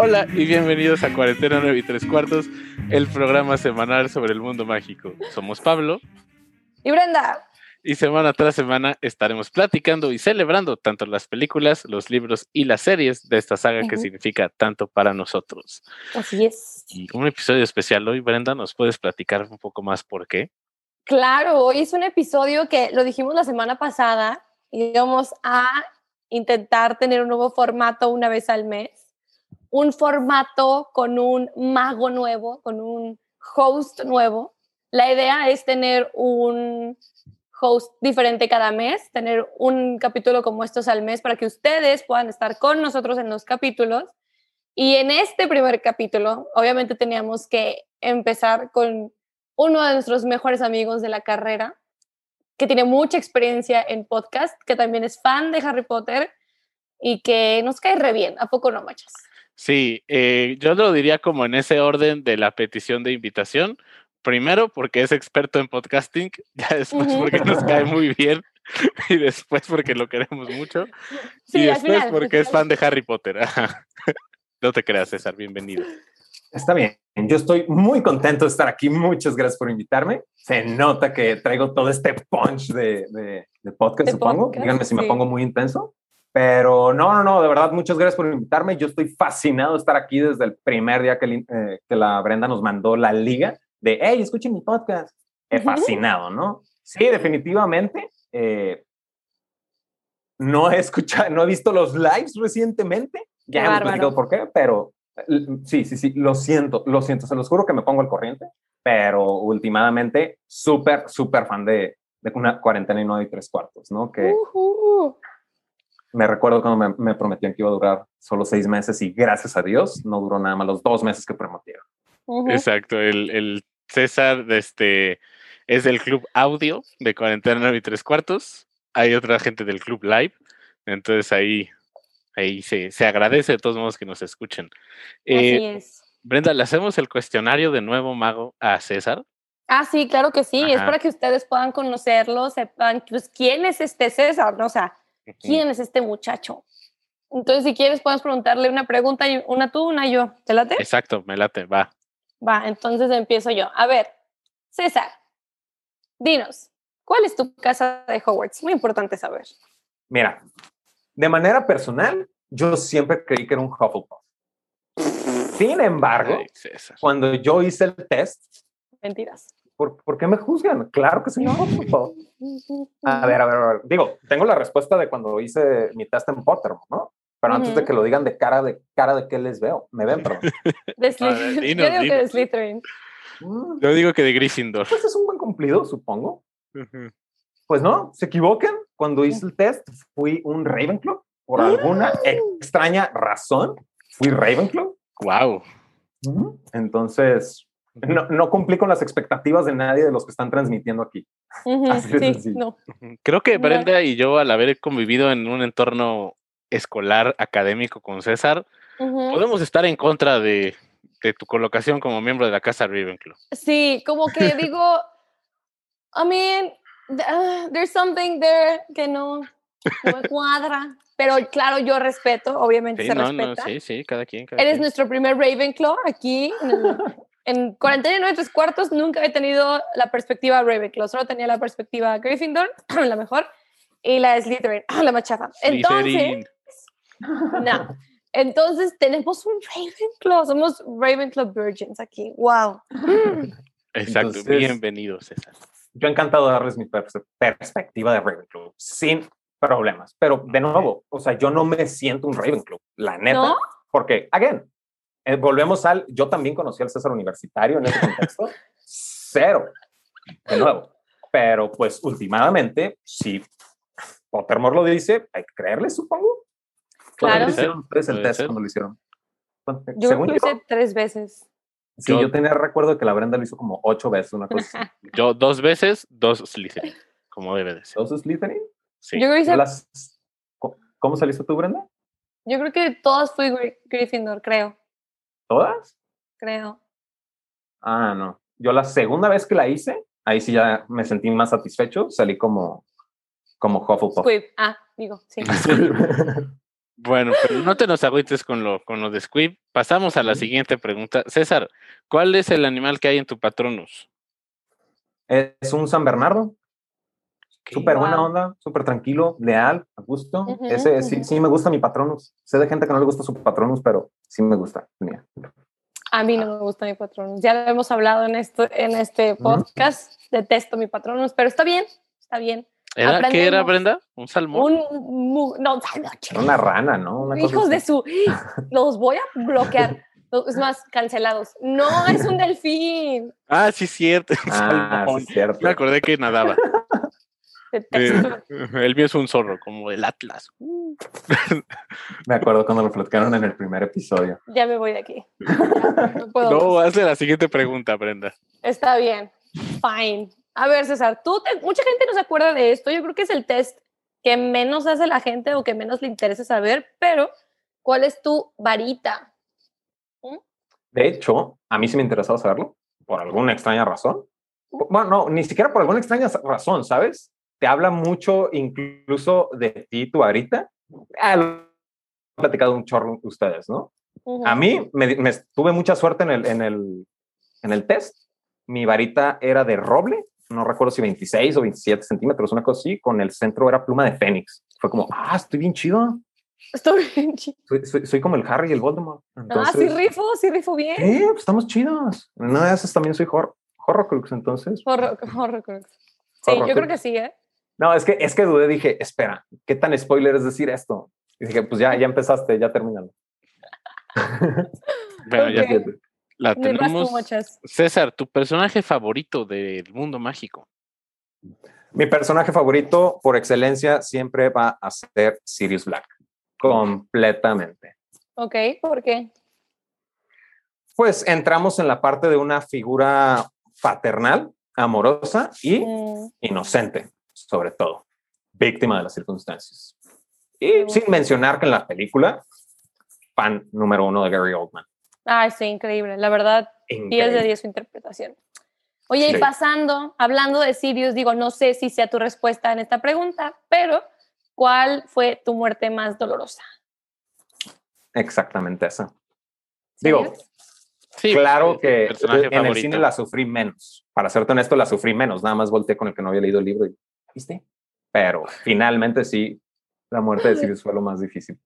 Hola y bienvenidos a Cuarentena 9 y 3 cuartos, el programa semanal sobre el mundo mágico. Somos Pablo y Brenda. Y semana tras semana estaremos platicando y celebrando tanto las películas, los libros y las series de esta saga que significa tanto para nosotros. Así es. Y un episodio especial hoy, Brenda, ¿nos puedes platicar un poco más por qué? Claro, hoy es un episodio que lo dijimos la semana pasada y vamos a intentar tener un nuevo formato una vez al mes. Un formato con un mago nuevo, con un host nuevo. La idea es tener un host diferente cada mes, tener un capítulo como estos al mes para que ustedes puedan estar con nosotros en los capítulos. Y en este primer capítulo, obviamente teníamos que empezar con uno de nuestros mejores amigos de la carrera, que tiene mucha experiencia en podcast, que también es fan de Harry Potter y que nos cae re bien. ¿A poco no, machas? Sí, eh, yo lo diría como en ese orden de la petición de invitación. Primero porque es experto en podcasting, ya después porque nos cae muy bien y después porque lo queremos mucho y después porque es fan de Harry Potter. no te creas, César, bienvenido. Está bien, yo estoy muy contento de estar aquí. Muchas gracias por invitarme. Se nota que traigo todo este punch de, podcast, supongo. Díganme si me pongo muy intenso. Pero no, no, no, de verdad, muchas gracias por invitarme. Yo estoy fascinado de estar aquí desde el primer día que, eh, que la Brenda nos mandó la liga de, hey, escuchen mi podcast. He fascinado, ¿no? Sí, definitivamente. Eh, no he escuchado, no he visto los lives recientemente. Ya hemos platicado por qué, pero sí, sí, sí, lo siento, lo siento, se los juro que me pongo al corriente, pero últimamente súper, súper fan de, de una cuarentena y no hay tres cuartos, ¿no? Que me recuerdo cuando me, prometían que iba a durar solo seis meses y gracias a Dios no duró nada más los dos meses que prometieron. Exacto, el, el César de este, es del club audio de cuarentena 9 y tres cuartos. Hay otra gente del club live. Entonces ahí, ahí se, se agradece de todos modos que nos escuchen. Así eh, es. Brenda, ¿le hacemos el cuestionario de nuevo mago a César? Ah, sí, claro que sí. Es para que ustedes puedan conocerlo, sepan pues, quién es este César, ¿no? O sea, ¿quién es este muchacho? Entonces, si quieres, puedes preguntarle una pregunta, una tú, una yo. ¿Te late? Exacto, me late, va. Va, entonces empiezo yo. A ver, César, dinos, ¿cuál es tu casa de Hogwarts? Muy importante saber. Mira, de manera personal, yo siempre creí que era un Hufflepuff. Sin embargo, cuando yo hice el test... Mentiras. ¿Por, qué me juzgan? Claro que soy un Hufflepuff. A ver, a ver, a ver. Digo, tengo la respuesta de cuando hice mi test en Potter, ¿no? Pero antes de que lo digan de cara de cara de qué les veo, me ven, perdón. de Slytherin. Yo digo que de Slytherin. Mm. Yo digo que de Gryffindor. Pues es un buen cumplido, supongo. Pues no, se equivoquen. Cuando hice el test, fui un Ravenclaw. Por alguna extraña razón, fui Ravenclaw. Wow. Entonces, no, no, cumplí con las expectativas de nadie de los que están transmitiendo aquí. sí, no. Creo que Brenda y yo, al haber convivido en un entorno escolar académico con César, podemos estar en contra de, tu colocación como miembro de la Casa Ravenclaw. Sí, como que digo, I mean, uh, there's something there que no, me cuadra. Pero claro, yo respeto, obviamente se respeta. sí, sí, cada quien. Eres nuestro primer Ravenclaw aquí en, 49 tres cuartos. Nunca he tenido la perspectiva Ravenclaw, solo tenía la perspectiva Gryffindor, la mejor, y la de Slytherin, la más chafa. Entonces, no. Entonces tenemos un Ravenclaw, somos Ravenclaw Virgins aquí. Wow. Exacto, bienvenido César. Yo encantado de darles mi perspectiva de Ravenclaw, sin problemas. Pero de nuevo, o sea, yo no me siento un Ravenclaw, la neta. Porque, again, eh, volvemos al, yo también conocí al César Universitario en ese contexto, cero, de nuevo. Pero pues últimamente, si Pottermore lo dice, hay que creerle, supongo. Claro. hicieron tres el test cuando lo hicieron? Yo lo hice tres veces. Sí, yo, tenía recuerdo de que la Brenda lo hizo como ocho veces, una cosa Yo dos veces, dos Slytherin, como debe de ser. ¿Dos Slytherin? Sí. Yo hice... ¿Cómo saliste tú, Brenda? Yo creo que todas fui Gryffindor, creo. ¿Todas? Creo. Ah, no. Yo la segunda vez que la hice, ahí sí ya me sentí más satisfecho, salí como, como Hufflepuff. Ah, digo, sí. Bueno, pero no te nos agüites con lo, con lo de Squib. Pasamos a la siguiente pregunta. César, ¿cuál es el animal que hay en tu patronus? Es un San Bernardo. Súper buena onda, súper tranquilo, leal, a gusto. Ese sí, sí me gusta mi patronus. Sé de gente que no le gusta su patronus, pero sí me gusta. A mí no me gusta mi patronus. Ya lo hemos hablado en, esto, en este podcast. Detesto mi patronus, pero está bien, está bien. ¿Era, ¿Qué era, Brenda? ¿Un salmón? Un, no, Una rana, ¿no? Hijos de su... Los voy a bloquear. Es más, cancelados. No, es un delfín. Ah, sí, cierto. Ah, sí, cierto. Me acordé que nadaba. el mío es un zorro, como el Atlas. Me acuerdo cuando lo platicaron en el primer episodio. Ya me voy de aquí. No, puedo no hazle la siguiente pregunta, Brenda. Está bien. Fine. A ver, César, tú mucha gente no se acuerda de esto. Yo creo que es el test que menos hace la gente o que menos le interesa saber, pero ¿cuál es tu varita? ¿Mm? De hecho, a mí sí me interesaba saberlo, por alguna extraña razón. Bueno, no, ni siquiera por alguna extraña razón, ¿sabes? Te habla mucho incluso de ti, tu varita. Ah, lo han platicado un chorro ustedes, ¿no? A mí me, tuve mucha suerte en el, en, el, en el test. Mi varita era de roble no recuerdo si 26 o 27 centímetros, una cosa así, con el centro era pluma de Fénix. Fue como, ah, estoy bien chido. Estoy bien chido. Soy, como el Harry y el Voldemort. ah, sí rifo, sí rifo bien. Sí, pues estamos chidos. Una de esas también soy Hor Horrocrux, entonces. Horrocrux. Sí, yo creo que sí, ¿eh? No, es que, es que dudé, dije, espera, ¿qué tan spoiler es decir esto? Y dije, pues ya, ya empezaste, ya terminando. bueno, ya ya la tenemos. César, tu personaje favorito del mundo mágico. Mi personaje favorito por excelencia siempre va a ser Sirius Black. Completamente. Ok, ¿por qué? Pues entramos en la parte de una figura paternal, amorosa y mm. inocente, sobre todo, víctima de las circunstancias. Y sin mencionar que en la película, fan número uno de Gary Oldman. Ay, sí, increíble. La verdad, 10 de 10 su interpretación. Oye, y pasando, hablando de Sirius, digo, no sé si sea tu respuesta en esta pregunta, pero ¿cuál fue tu muerte más dolorosa? Exactamente esa. Digo, sí, claro que en el cine la sufrí menos. Para serte honesto, la sufrí menos. Nada más volteé con el que no había leído el libro y, ¿viste? Pero finalmente sí, la muerte de Sirius fue lo más difícil.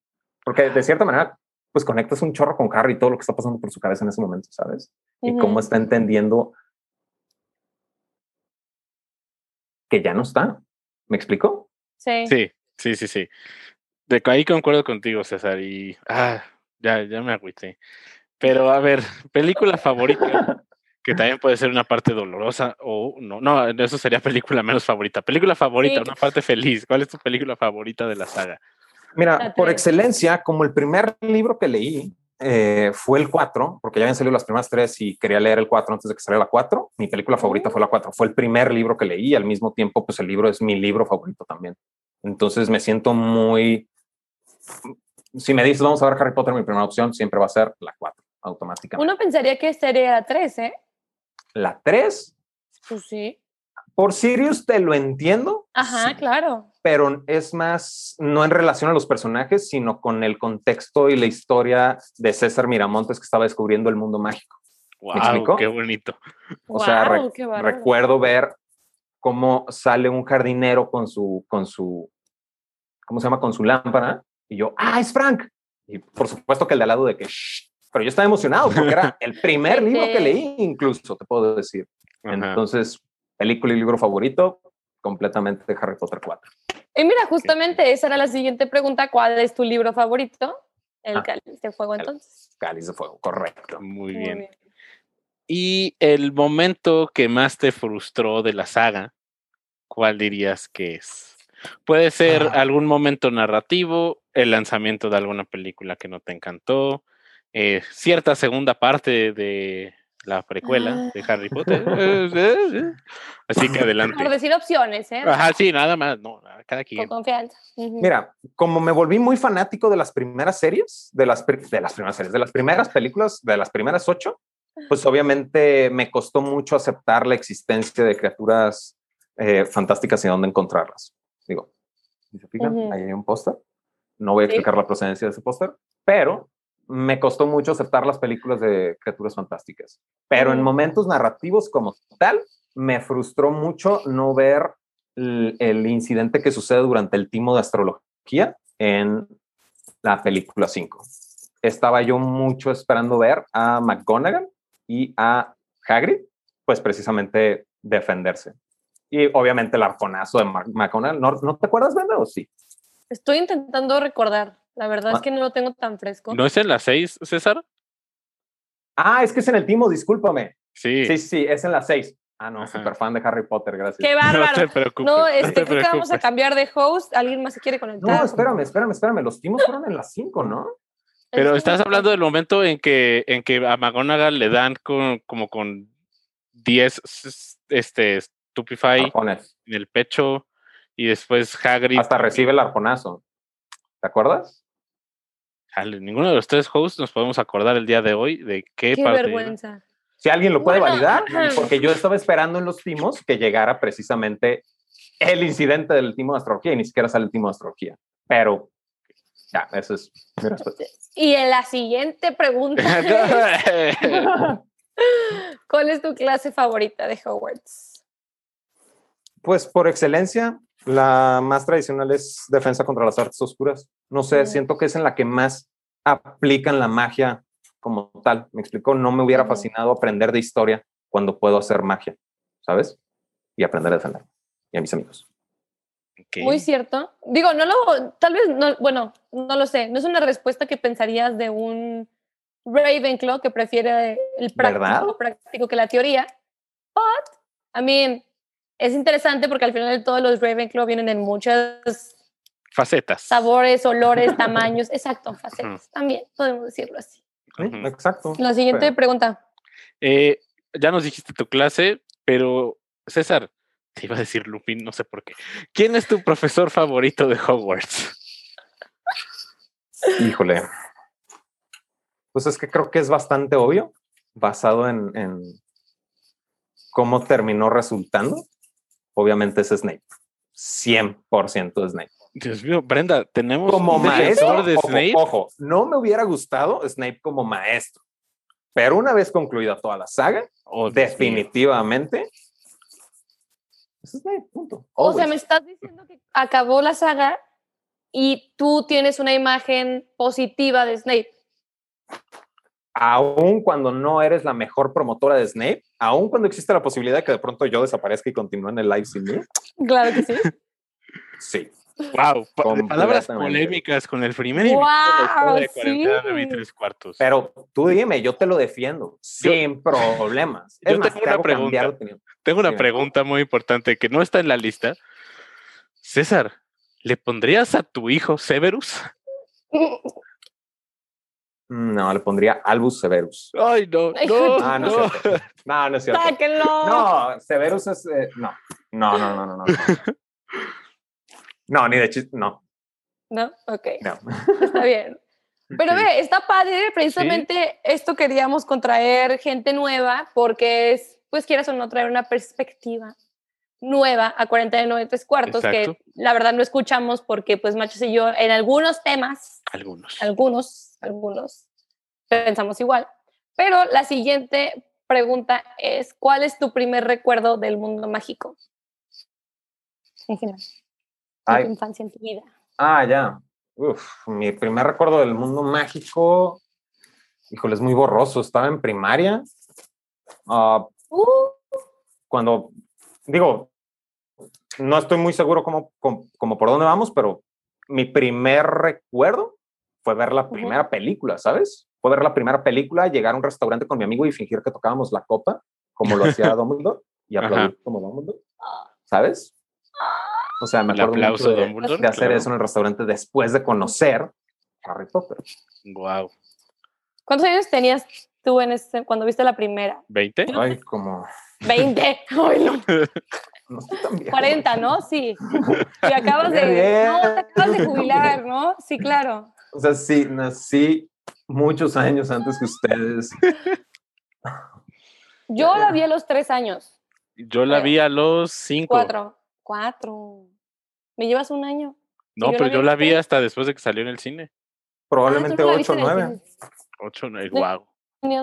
Porque de cierta manera, pues conectas un chorro con Harry y todo lo que está pasando por su cabeza en ese momento, ¿sabes? Y cómo está entendiendo que ya no está. ¿Me explico? Sí. Sí, sí, sí, sí. De ahí concuerdo contigo, César, y ah, ya, ya me agüité. Pero a ver, película favorita, que también puede ser una parte dolorosa o no, no, eso sería película menos favorita. Película favorita, una parte feliz. ¿Cuál es tu película favorita de la saga? Mira, por excelencia, como el primer libro que leí eh, fue el 4, porque ya habían salido las primeras tres y quería leer el 4 antes de que saliera la 4, mi película favorita fue la 4. Fue el primer libro que leí y al mismo tiempo, pues el libro es mi libro favorito también. Entonces me siento muy... Si me dices, vamos a ver Harry Potter, mi primera opción siempre va a ser la 4, automáticamente. Uno pensaría que sería la 3, ¿eh? ¿La 3? Pues sí. Por Sirius te lo entiendo. Ajá, claro. Pero es más, no en relación a los personajes, sino con el contexto y la historia de César Miramontes que estaba descubriendo el mundo mágico. Wow, qué bonito. O sea, recuerdo ver cómo sale un jardinero con su, con su, ¿cómo se llama? Con su lámpara. Y yo, ah, es Frank. Y por supuesto que el de al lado de que, pero yo estaba emocionado porque era el primer libro que leí, incluso, te puedo decir. Entonces, película y libro favorito, completamente de Harry Potter 4. Y mira, justamente esa era la siguiente pregunta, ¿cuál es tu libro favorito? El ah, Cáliz de Fuego, entonces. Cáliz de Fuego, correcto. Muy bien. Y el momento que más te frustró de la saga, ¿cuál dirías que es? Puede ser ah. algún momento narrativo, el lanzamiento de alguna película que no te encantó, eh, cierta segunda parte de la precuela de Harry Potter. Eh, eh, eh. Así que adelante. Por decir opciones, ¿eh? Ajá, sí, nada más, no, cada quien. Con confianza. Mira, como me volví muy fanático de las primeras series, de las, de las primeras series, de las primeras películas, de las primeras ocho, pues obviamente me costó mucho aceptar la existencia de criaturas fantásticas y dónde encontrarlas. Digo, ¿se fijan? Ahí hay un póster No voy a explicar la procedencia de ese póster, pero me costó mucho aceptar las películas de criaturas fantásticas. Pero en momentos narrativos como tal, me frustró mucho no ver el, incidente que sucede durante el timo de astrología en la película 5. Estaba yo mucho esperando ver a McGonagall y a Hagrid, pues precisamente defenderse. Y obviamente el arconazo de McGonagall. ¿No, te acuerdas, Brenda, o sí? Estoy intentando recordar. La verdad es ah. que no lo tengo tan fresco. ¿No es en la 6, César? Ah, es que es en el timo, discúlpame. Sí. Sí, sí, es en la 6. Ah, no, súper fan de Harry Potter, gracias. Qué bárbaro. No te preocupes. No, este, creo que vamos a cambiar de host. ¿Alguien más se quiere conectar? No, espérame, espérame, espérame. Los timos fueron en las 5, ¿no? Pero estás hablando del momento en que, en que a McGonagall le dan con, como con 10 este, Stupefy en el pecho y después Hagrid. Hasta recibe el arponazo. ¿Te acuerdas? Ninguno de los tres hosts nos podemos acordar el día de hoy de qué, qué vergüenza. Si alguien lo puede validar, porque yo estaba esperando en los timos que llegara precisamente el incidente del timo de astrología y ni siquiera sale el timo de astrología. Pero ya, eso es Y en la siguiente pregunta. ¿Cuál es tu clase favorita de Hogwarts? Pues por excelencia, la más tradicional es defensa contra las artes oscuras. No sé, siento que es en la que más aplican la magia como tal. Me explicó, no me hubiera fascinado aprender de historia cuando puedo hacer magia, ¿sabes? Y aprender a defender. Y a mis amigos. Muy cierto. Digo, no lo, tal vez, no, bueno, no lo sé. No es una respuesta que pensarías de un Ravenclaw que prefiere el práctico, práctico que la teoría. But, I mean, es interesante porque al final de todos los Ravenclaw vienen en muchas facetas. Sabores, olores, tamaños. Exacto, facetas. También podemos decirlo así. Exacto. La siguiente pregunta. Eh, ya nos dijiste tu clase, pero César, te iba a decir Lupin, no sé por qué. ¿Quién es tu profesor favorito de Hogwarts? Híjole. Pues es que creo que es bastante obvio, basado en, en cómo terminó resultando. Obviamente es Snape. 100% Snape. Dios mío, Brenda, tenemos como maestro de Snape. Ojo, no me hubiera gustado Snape como maestro, pero una vez concluida toda la saga, oh, definitivamente es Snape, punto. O sea, me estás diciendo que acabó la saga y tú tienes una imagen positiva de Snape. Aún cuando no eres la mejor promotora de Snape, aún cuando existe la posibilidad de que de pronto yo desaparezca y continúe en el live sin mí. Claro que sí. Sí. Wow, palabras polémicas con el primer wow, de de tres cuartos. Pero tú dime, yo te lo defiendo sin problemas. yo tengo una pregunta. Tengo una pregunta muy importante que no está en la lista. César, ¿le pondrías a tu hijo Severus? No, le pondría Albus Severus. Ay, no. No, ah, no, no. Es cierto. no, no es cierto. No, Severus es. Eh, no, no, no, no, no. no. No, ni de chiste, no. ¿No? Ok. No. Está bien. Pero ve, está padre, precisamente esto queríamos contraer gente nueva porque es, pues quieras o no, traer una perspectiva nueva a 49 tres cuartos que la verdad no escuchamos porque pues Machos y yo en algunos temas, algunos, algunos, algunos, pensamos igual. Pero la siguiente pregunta es, ¿cuál es tu primer recuerdo del mundo mágico? En general tu infancia en tu vida? Ah, ya. Uf, mi primer recuerdo del mundo mágico, híjole, es muy borroso. Estaba en primaria. Ah, uh. Cuando, digo, no estoy muy seguro cómo, cómo, por dónde vamos, pero mi primer recuerdo fue ver la primera película, ¿sabes? Fue ver la primera película, llegar a un restaurante con mi amigo y fingir que tocábamos la copa, como lo hacía Dumbledore, y aplaudir como Dumbledore, ¿sabes? O sea, me acuerdo mucho de, hacer eso en el restaurante después de conocer Harry Potter. Wow. ¿Cuántos años tenías tú en ese, cuando viste la primera? ¿20? Ay, como... 20. Ay, no. No estoy tan viejo. 40, ¿no? Sí. Y acabas de... No, te acabas de jubilar, ¿no? Sí, claro. O sea, sí, nací muchos años antes que ustedes. Yo la vi a los tres años. Yo la vi a los cinco. Cuatro. Cuatro. ¿Me llevas un año? No, pero yo la vi hasta después de que salió en el cine. Probablemente 8 o 9. 8 o 9, wow.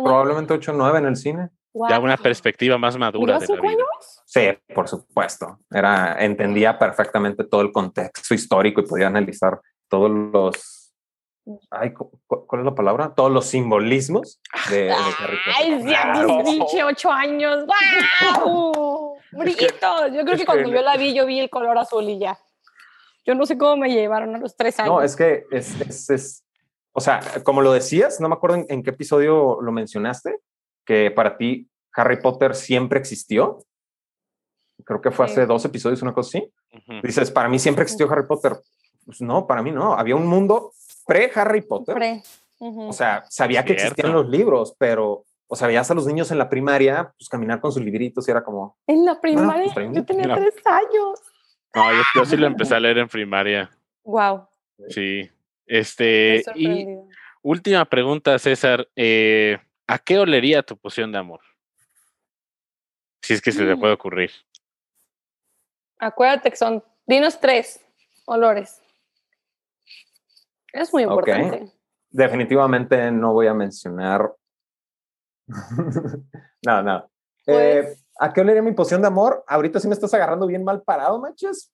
Probablemente 8 o 9 en el cine. Ya una perspectiva más madura de la vida. Años? Sí, por supuesto. Era, entendía perfectamente todo el contexto histórico y podía analizar todos los. Ay, ¿cuál es la palabra? Todos los simbolismos de, de Harry Ay, sí, ocho años. ¡Wow! Brillitos. Yo creo que cuando yo la vi, yo vi el color azul y ya. Yo no sé cómo me llevaron a los tres años. No, es que es, es, es o sea, como lo decías, no me acuerdo en, qué episodio lo mencionaste, que para ti Harry Potter siempre existió. Creo que fue hace dos episodios, una cosa así. Dices, para mí siempre existió Harry Potter. Pues no, para mí no. Había un mundo pre-Harry Potter. Pre. O sea, sabía que existían los libros, pero, o sea, veías a los niños en la primaria, pues caminar con sus libritos y era como... En la primaria, pues, yo tenía tres años. No, yo, sí lo empecé a leer en primaria. Wow. Sí. Este, y última pregunta, César. Eh, ¿A qué olería tu poción de amor? Si es que se te mm. puede ocurrir. Acuérdate que son, dinos tres olores. Es muy importante. Definitivamente no voy a mencionar. no, no. Eh, pues ¿A qué olería mi poción de amor? Ahorita sí me estás agarrando bien mal parado, manches.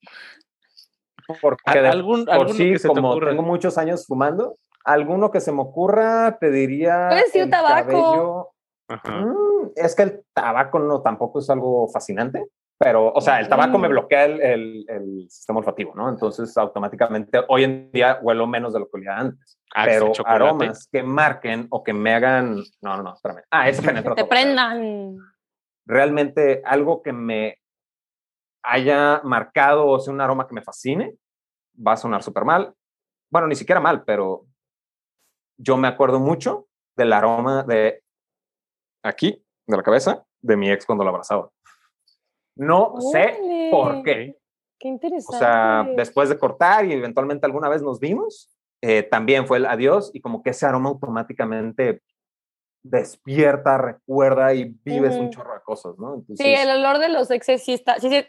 Porque ¿Algún, por sí, como tengo muchos años fumando, alguno que se me ocurra, te diría. Puedes decir tabaco. Mm, es que el tabaco no tampoco es algo fascinante, pero, o sea, el tabaco me mm. bloquea el, el, sistema olfativo, ¿no? Entonces, automáticamente, hoy en día huelo menos de lo que olía antes. Ah, pero aromas que marquen o que me hagan. No, no, no, espérame. Ah, ese penetra. Que te prendan. Realmente algo que me haya marcado o sea un aroma que me fascine, va a sonar súper mal. Bueno, ni siquiera mal, pero yo me acuerdo mucho del aroma de aquí, de la cabeza, de mi ex cuando la abrazaba. No sé por qué. Qué interesante. O sea, después de cortar y eventualmente alguna vez nos vimos, eh, también fue el adiós y como que ese aroma automáticamente despierta, recuerda y vives un chorro de cosas, ¿no? sí, el olor de los exes sí está, sí, sí,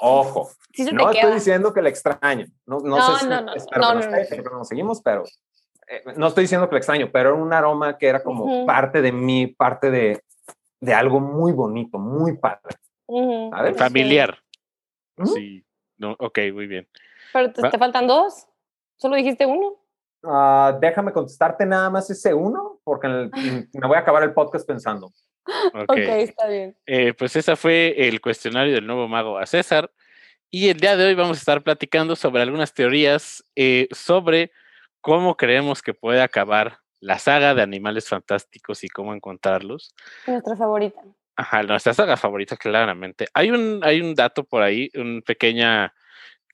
Ojo, no estoy diciendo que le extraño. No, no, no sé no, no, espero no, que no, seguimos, pero eh, no estoy diciendo que le extraño, pero era un aroma que era como parte de mí, parte de, de, algo muy bonito, muy padre. Familiar. Sí. No, ok, muy bien. Pero te, te faltan dos. ¿Solo dijiste uno? Uh, déjame contestarte nada más ese uno, porque me voy a acabar el podcast pensando. Ok, está bien. Eh, pues ese fue el cuestionario del nuevo mago a César. Y el día de hoy vamos a estar platicando sobre algunas teorías eh, sobre cómo creemos que puede acabar la saga de animales fantásticos y cómo encontrarlos. Nuestra favorita. Ajá, nuestra saga favorita, claramente. Hay un, hay un dato por ahí, un pequeña.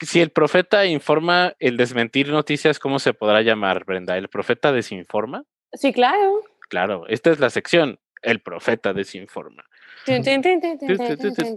Si el profeta informa el desmentir noticias, ¿cómo se podrá llamar, Brenda? ¿El profeta desinforma? Sí, claro. Claro, esta es la sección el profeta desinforma.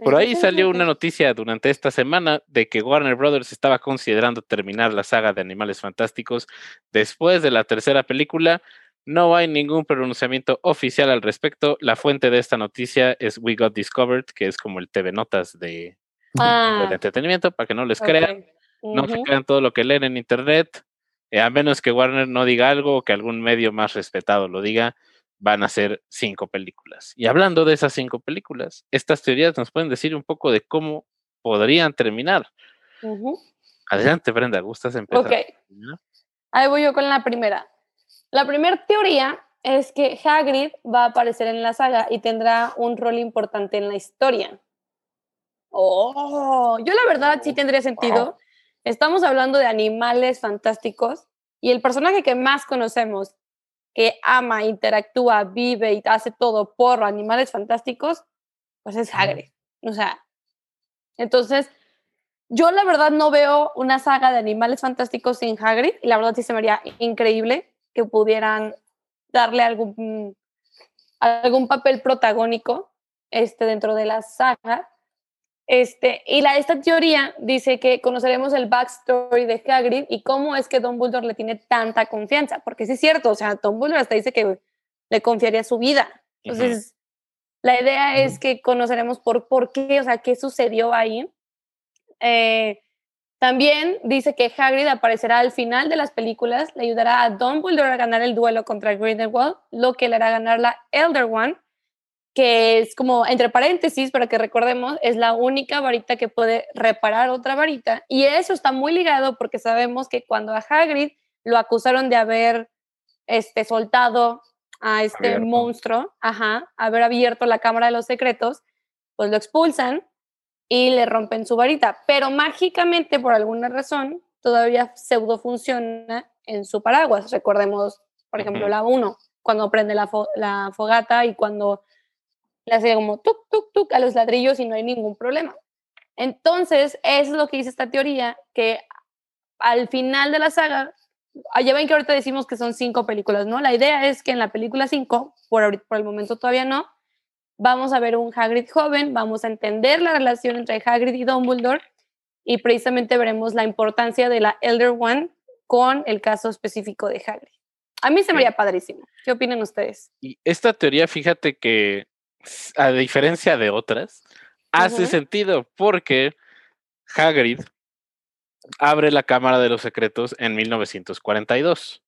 Por ahí salió una noticia durante esta semana de que Warner Brothers estaba considerando terminar la saga de Animales Fantásticos después de la tercera película. No hay ningún pronunciamiento oficial al respecto. La fuente de esta noticia es We Got Discovered, que es como el TV Notas de, ah. entretenimiento, para que no les crean. No se crean todo lo que leen en Internet, eh, a menos que Warner no diga algo o que algún medio más respetado lo diga van a ser cinco películas. Y hablando de esas cinco películas, estas teorías nos pueden decir un poco de cómo podrían terminar. Adelante, Brenda, ¿gustas empezar? Ok. Ahí voy yo con la primera. La primera teoría es que Hagrid va a aparecer en la saga y tendrá un rol importante en la historia. Oh, yo la verdad sí tendría sentido. Estamos hablando de animales fantásticos y el personaje que más conocemos que ama, interactúa, vive y hace todo por animales fantásticos, pues es Hagrid. O sea, entonces, yo la verdad no veo una saga de animales fantásticos sin Hagrid y la verdad sí se me haría increíble que pudieran darle algún, algún papel protagónico este, dentro de la saga este, y la, esta teoría dice que conoceremos el backstory de Hagrid y cómo es que Dumbledore le tiene tanta confianza, porque sí es cierto, o sea, Dumbledore hasta dice que le confiaría su vida. Entonces, la idea es que conoceremos por, por qué, o sea, qué sucedió ahí. Eh, También dice que Hagrid aparecerá al final de las películas, le ayudará a Dumbledore a ganar el duelo contra Grindelwald, lo que le hará ganar la Elder One, que es como, entre paréntesis, para que recordemos, es la única varita que puede reparar otra varita. Y eso está muy ligado porque sabemos que cuando a Hagrid lo acusaron de haber este, soltado a este monstruo, ajá, haber abierto la Cámara de los Secretos, pues lo expulsan y le rompen su varita. Pero mágicamente, por alguna razón, todavía pseudo funciona en su paraguas. Recordemos, por ejemplo, la 1, cuando prende la, la, fogata y cuando le hace como tuk, tuk, tuk a los ladrillos y no hay ningún problema. Entonces, eso es lo que dice esta teoría, que al final de la saga, ah, ya ven que ahorita decimos que son cinco películas, ¿no? La idea es que en la película 5, por, por el momento todavía no, vamos a ver un Hagrid joven, vamos a entender la relación entre Hagrid y Dumbledore y precisamente veremos la importancia de la Elder One con el caso específico de Hagrid. A mí se me haría padrísimo. ¿Qué opinan ustedes? Y esta teoría, fíjate que, a diferencia de otras, hace sentido porque Hagrid abre la Cámara de los Secretos en 1942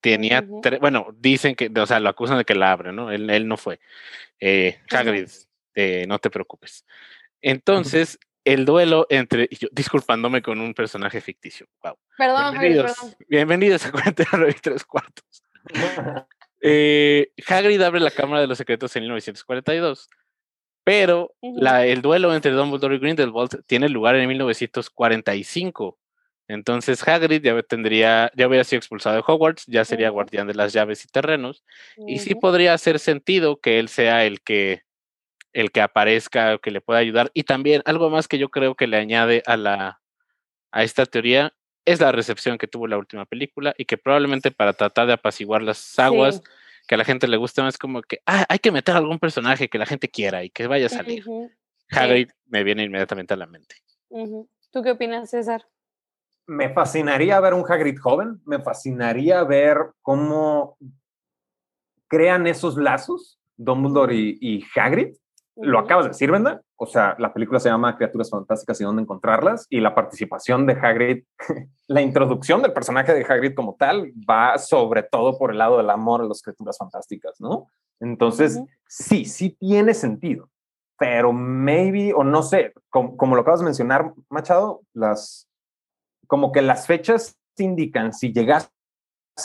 tenía, bueno, dicen que, o sea, lo acusan de que la abre, ¿no? Él, él no fue. Eh, Hagrid, eh, no te preocupes. Entonces, el duelo entre, yo, disculpándome con un personaje ficticio, wow. Perdón, bienvenidos, perdón. bienvenidos a Cuarentena y Tres Cuartos. eh, Hagrid abre la Cámara de los Secretos en 1942, pero la, el duelo entre Dumbledore y Grindelwald tiene lugar en 1945. Entonces Hagrid ya tendría, ya hubiera sido expulsado de Hogwarts, ya sería guardián de las llaves y terrenos, y sí podría hacer sentido que él sea el que el que aparezca que le pueda ayudar. Y también algo más que yo creo que le añade a la a esta teoría es la recepción que tuvo la última película y que probablemente para tratar de apaciguar las aguas que a la gente le gusta más como que ah, hay que meter algún personaje que la gente quiera y que vaya a salir. Hagrid me viene inmediatamente a la mente. ¿Tú qué opinas, César? me fascinaría ver un Hagrid joven, me fascinaría ver cómo crean esos lazos Dumbledore y, y Hagrid. Lo acabas de decir, ¿verdad? O sea, la película se llama Criaturas Fantásticas y dónde encontrarlas y la participación de Hagrid, la introducción del personaje de Hagrid como tal va sobre todo por el lado del amor a las criaturas fantásticas, ¿no? Entonces, sí, sí tiene sentido, pero maybe, o no sé, como, como lo acabas de mencionar, Machado, las, como que las fechas indican, si llegasen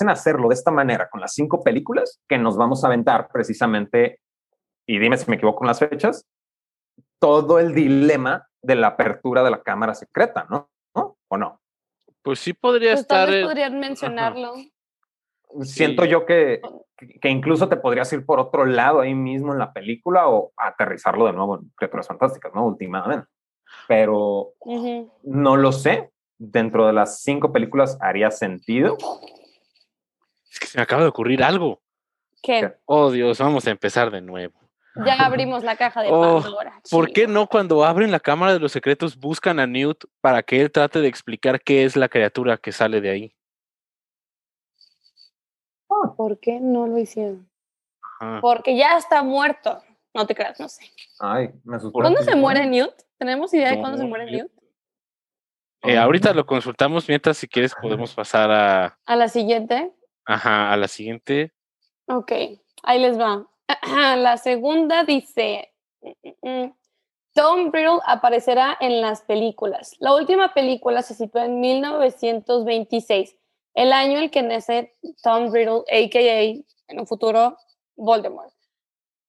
a hacerlo de esta manera con las cinco películas, que nos vamos a aventar precisamente, y dime si me equivoco con las fechas, todo el dilema de la apertura de la cámara secreta, ¿no? ¿O no? Pues sí podría pues estar. Tal vez podrían mencionarlo. Siento sí. yo que, que incluso te podrías ir por otro lado ahí mismo en la película o aterrizarlo de nuevo en Criaturas Fantásticas, ¿no? Últimamente. Pero uh -huh. no lo sé dentro de las cinco películas haría sentido. Es que se me acaba de ocurrir algo. ¿Qué? Oh, Dios, vamos a empezar de nuevo. Ya abrimos la caja de oh, Pandora. ¿Por qué no cuando abren la Cámara de los Secretos buscan a Newt para que él trate de explicar qué es la criatura que sale de ahí? Oh, ¿Por qué no lo hicieron? Ajá. Porque ya está muerto. No te creas, no sé. Ay, me asustó. ¿Cuándo se muere Newt? ¿Tenemos idea de cuándo se muere Newt? Eh, ahorita lo consultamos mientras si quieres podemos pasar a... ¿A la siguiente? Ajá, a la siguiente. Ok, ahí les va. La segunda dice, Tom Riddle aparecerá en las películas. La última película se sitúa en 1926, el año en que nace Tom Riddle, a.k.a. en un futuro Voldemort.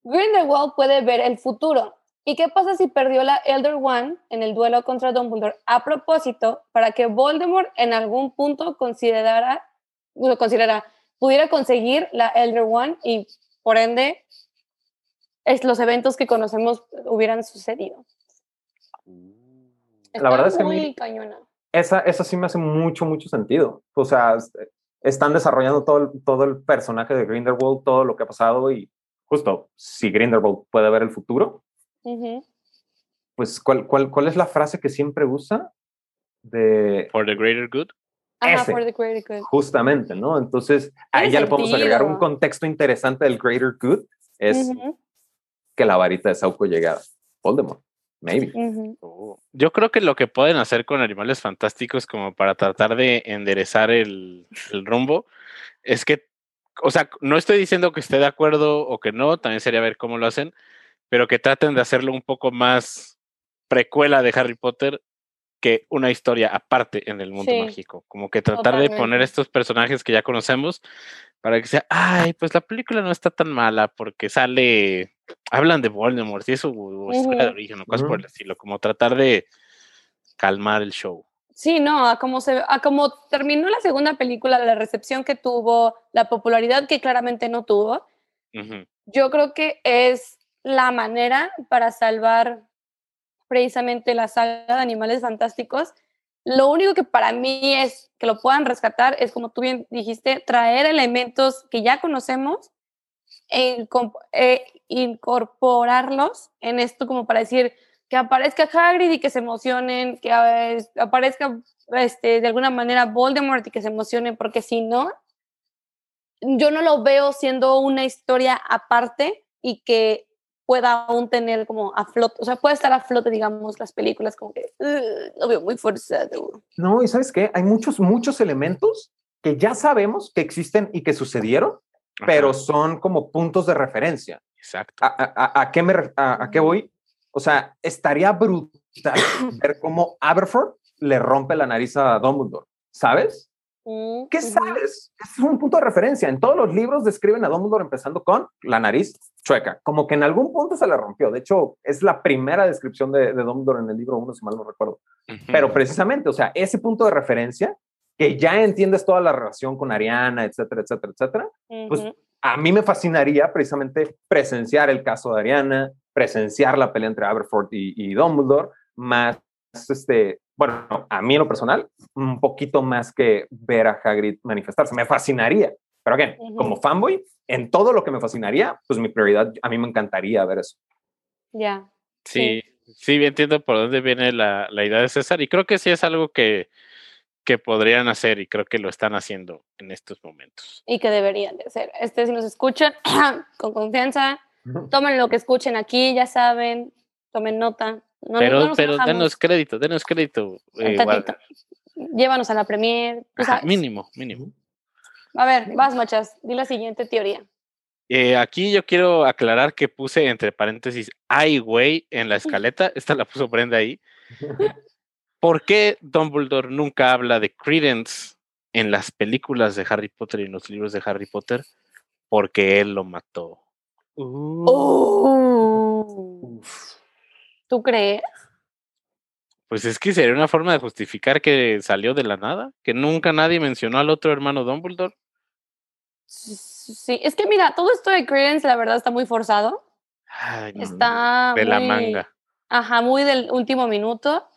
Grindelwald puede ver el futuro, ¿Y qué pasa si perdió la Elder One en el duelo contra Dumbledore a propósito para que Voldemort en algún punto considerara, considerara, pudiera conseguir la Elder One y por ende es, los eventos que conocemos hubieran sucedido? Está la verdad es que muy mí, cañona. Esa, esa sí me hace mucho, mucho sentido. O sea, están desarrollando todo el, todo el personaje de Grindelwald, todo lo que ha pasado y justo si Grindelwald puede ver el futuro, Uh -huh. Pues, ¿cuál, cuál, ¿cuál es la frase que siempre usa? De... For the greater good. Ajá, for the greater good. Justamente, ¿no? Entonces, ahí ya le podemos agregar un contexto interesante del greater good. Es uh -huh. Que la varita de Sauco llega a Voldemort, Maybe. Oh, yo creo que lo que pueden hacer con Animales Fantásticos como para tratar de enderezar el, el rumbo es que, o sea, no estoy diciendo que esté de acuerdo o que no, también sería ver cómo lo hacen, pero que traten de hacerlo un poco más precuela de Harry Potter que una historia aparte en el mundo mágico. Como que tratar de poner estos personajes que ya conocemos para que sea, ay, pues la película no está tan mala porque sale, hablan de Voldemort y eso, o historia de origen o cosas por el estilo, como tratar de calmar el show. Sí, no, a como, se, a como terminó la segunda película, la recepción que tuvo, la popularidad que claramente no tuvo, yo creo que es la manera para salvar precisamente la saga de Animales Fantásticos. Lo único que para mí es que lo puedan rescatar es, como tú bien dijiste, traer elementos que ya conocemos e, incorporarlos en esto como para decir que aparezca Hagrid y que se emocionen, que aparezca este, de alguna manera Voldemort y que se emocionen, porque si no, yo no lo veo siendo una historia aparte y que pueda aún tener como a flote, o sea, puede estar a flote, digamos, las películas, como que lo veo muy forzado. No, y sabes qué, hay muchos, muchos elementos que ya sabemos que existen y que sucedieron, pero son como puntos de referencia. Exacto. ¿A, qué, me, a, qué voy? O sea, estaría brutal ver cómo Aberford le rompe la nariz a Dumbledore, ¿sabes? ¿Qué sabes? Es un punto de referencia. En todos los libros describen a Dumbledore empezando con la nariz chueca, como que en algún punto se le rompió. De hecho, es la primera descripción de, de Dumbledore en el libro uno, si mal no recuerdo. Pero precisamente, o sea, ese punto de referencia, que ya entiendes toda la relación con Ariana, etcétera, etcétera, etcétera, pues a mí me fascinaría precisamente presenciar el caso de Ariana, presenciar la pelea entre Aberforth y, y Dumbledore, más este, bueno, a mí en lo personal, un poquito más que ver a Hagrid manifestarse. Me fascinaría, pero again, como fanboy, en todo lo que me fascinaría, pues mi prioridad, a mí me encantaría ver eso. Ya. Sí, sí, entiendo por dónde viene la, la, idea de César y creo que sí es algo que, que podrían hacer y creo que lo están haciendo en estos momentos. Y que deberían de hacer. Este, si nos escuchan con confianza, tomen lo que escuchen aquí, ya saben, tomen nota, pero, pero denos crédito, denos crédito. Eh, Llévanos a la premier. mínimo, mínimo. A ver, vas, machas, di la siguiente teoría. Eh, aquí yo quiero aclarar que puse entre paréntesis ay güey en la escaleta, esta la puso Brenda ahí. ¿Por qué Dumbledore nunca habla de Credence en las películas de Harry Potter y en los libros de Harry Potter? Porque él lo mató. Uh. ¿Tú crees? Pues es que sería una forma de justificar que salió de la nada, que nunca nadie mencionó al otro hermano Dumbledore. Sí, es que mira, todo esto de Credence la verdad está muy forzado. está de la manga. Ajá, muy del último minuto.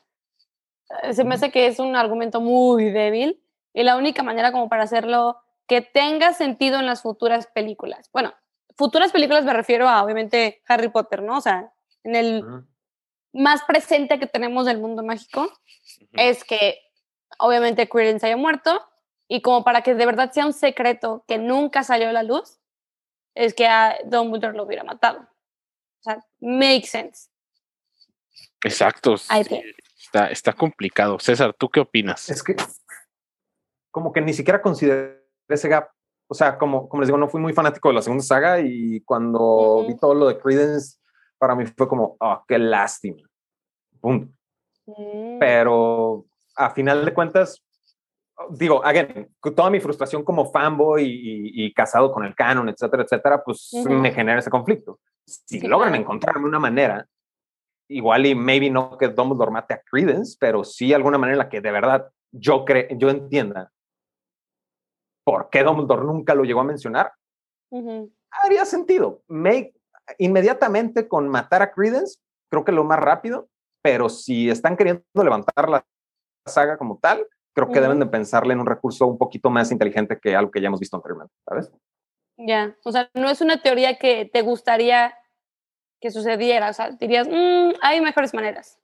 Eh, se me hace que es un argumento muy débil y la única manera como para hacerlo que tenga sentido en las futuras películas. Bueno, futuras películas me refiero a obviamente Harry Potter, ¿no? O sea, en el más presente que tenemos del mundo mágico es que obviamente Credence haya muerto y como para que de verdad sea un secreto que nunca salió a la luz, es que a Dumbledore lo hubiera matado. O sea, make sense. Exacto. está, está complicado. César, ¿tú qué opinas? Es que como que ni siquiera consideré ese gap. O sea, como, como les digo, no fui muy fanático de la segunda saga y cuando vi todo lo de Credence para mí fue como, oh, qué lástima. Punto. Mm. Pero a final de cuentas, digo, again, toda mi frustración como fanboy y, y, casado con el canon, etcétera, etcétera, pues me genera ese conflicto. Si logran encontrarme una manera, igual y maybe no que Dumbledore mate a Credence, pero sí alguna manera en la que de verdad yo, cre yo entienda por qué Dumbledore nunca lo llegó a mencionar, haría sentido. Make, inmediatamente con matar a Credence, creo que lo más rápido, pero si están queriendo levantar la saga como tal, creo que deben de pensarle en un recurso un poquito más inteligente que algo que ya hemos visto anteriormente, ¿sabes? Ya, o sea, no es una teoría que te gustaría que sucediera, o sea, dirías, mm, hay mejores maneras.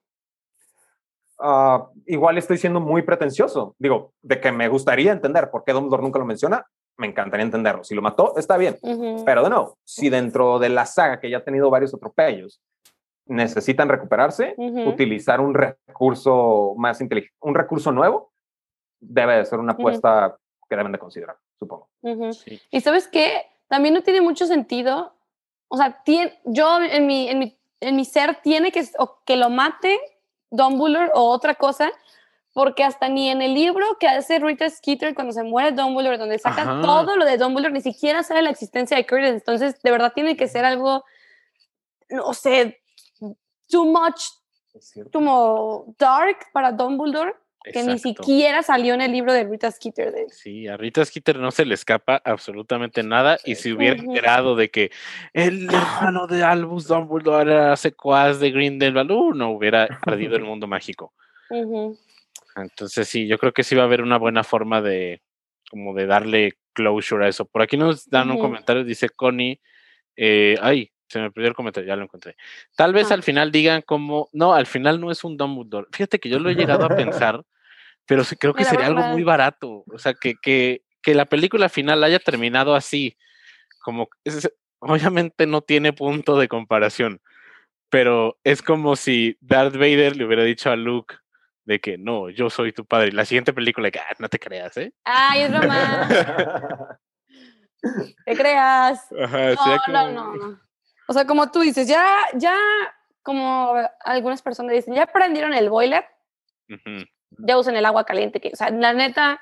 Ah, igual estoy siendo muy pretencioso, digo, de que me gustaría entender por qué Dumbledore nunca lo menciona, me encantaría entenderlo. Si lo mató, está bien. Pero de nuevo, si dentro de la saga, que ya ha tenido varios atropellos, necesitan recuperarse, utilizar un recurso más inteligente, un recurso nuevo, debe de ser una apuesta que deben de considerar, supongo. Y sabes qué, también no tiene mucho sentido, o sea, tiene, yo en mi, en mi, en mi ser tiene que, o que lo mate Dumbledore o otra cosa, porque hasta ni en el libro que hace Rita Skeeter cuando se muere Dumbledore, donde saca todo lo de Dumbledore, ni siquiera sabe la existencia de Credence. Entonces, de verdad tiene que ser algo, no sé, too much, como dark para Dumbledore, que ni siquiera salió en el libro de Rita Skeeter. De... Sí, a Rita Skeeter no se le escapa absolutamente nada, y si hubiera enterado de que el hermano de Albus Dumbledore era secuaz de Grindelwald, uh, no hubiera perdido el mundo mágico. Entonces sí, yo creo que sí va a haber una buena forma de como de darle closure a eso. Por aquí nos dan un comentario, dice Connie, eh, ay, se me perdió el comentario, ya lo encontré. Tal vez ah. al final digan como, no, al final no es un Dumbledore. Fíjate que yo lo he llegado a pensar, pero sí creo que sería algo muy barato. O sea, que, que, que la película final haya terminado así, como, obviamente no tiene punto de comparación, pero es como si Darth Vader le hubiera dicho a Luke, de que no, yo soy tu padre. La siguiente película, que ah, no te creas, ¿eh? Ay, es broma. ¿Te creas? no, no, no, O sea, como tú dices, ya, ya, como algunas personas dicen, ya prendieron el boiler, ya usan el agua caliente, que, o sea, la neta,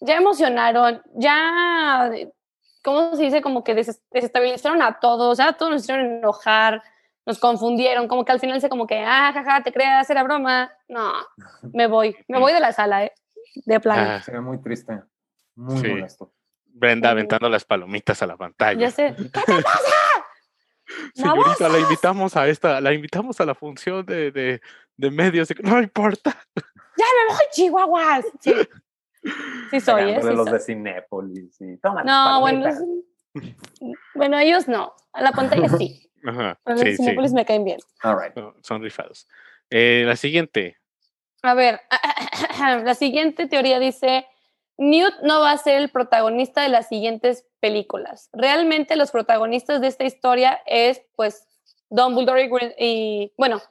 ya emocionaron, ya, ¿cómo se dice? Como que desestabilizaron a todos, ya todos nos hicieron enojar, nos confundieron, como que al final se como que, ah, jaja, te creas, era broma. No, me voy, me voy de la sala, ¿eh? De plano. Ah, sería muy triste, muy molesto. Brenda aventando las palomitas a la pantalla. Ya sé, ¿qué te pasa? Señorita, la invitamos a esta, la invitamos a la función de, de, de medios, no importa. Ya me voy, Chihuahuas. Sí, sí soy, ¿eh? de los de Cinépolis toma No, bueno, bueno, ellos no, a la pantalla sí. Ajá. sí, sí. me caen bien. Son rifados. Eh, la siguiente. A ver, la siguiente teoría dice, Newt no va a ser el protagonista de las siguientes películas. Realmente los protagonistas de esta historia es, pues, Dumbledore y, y bueno,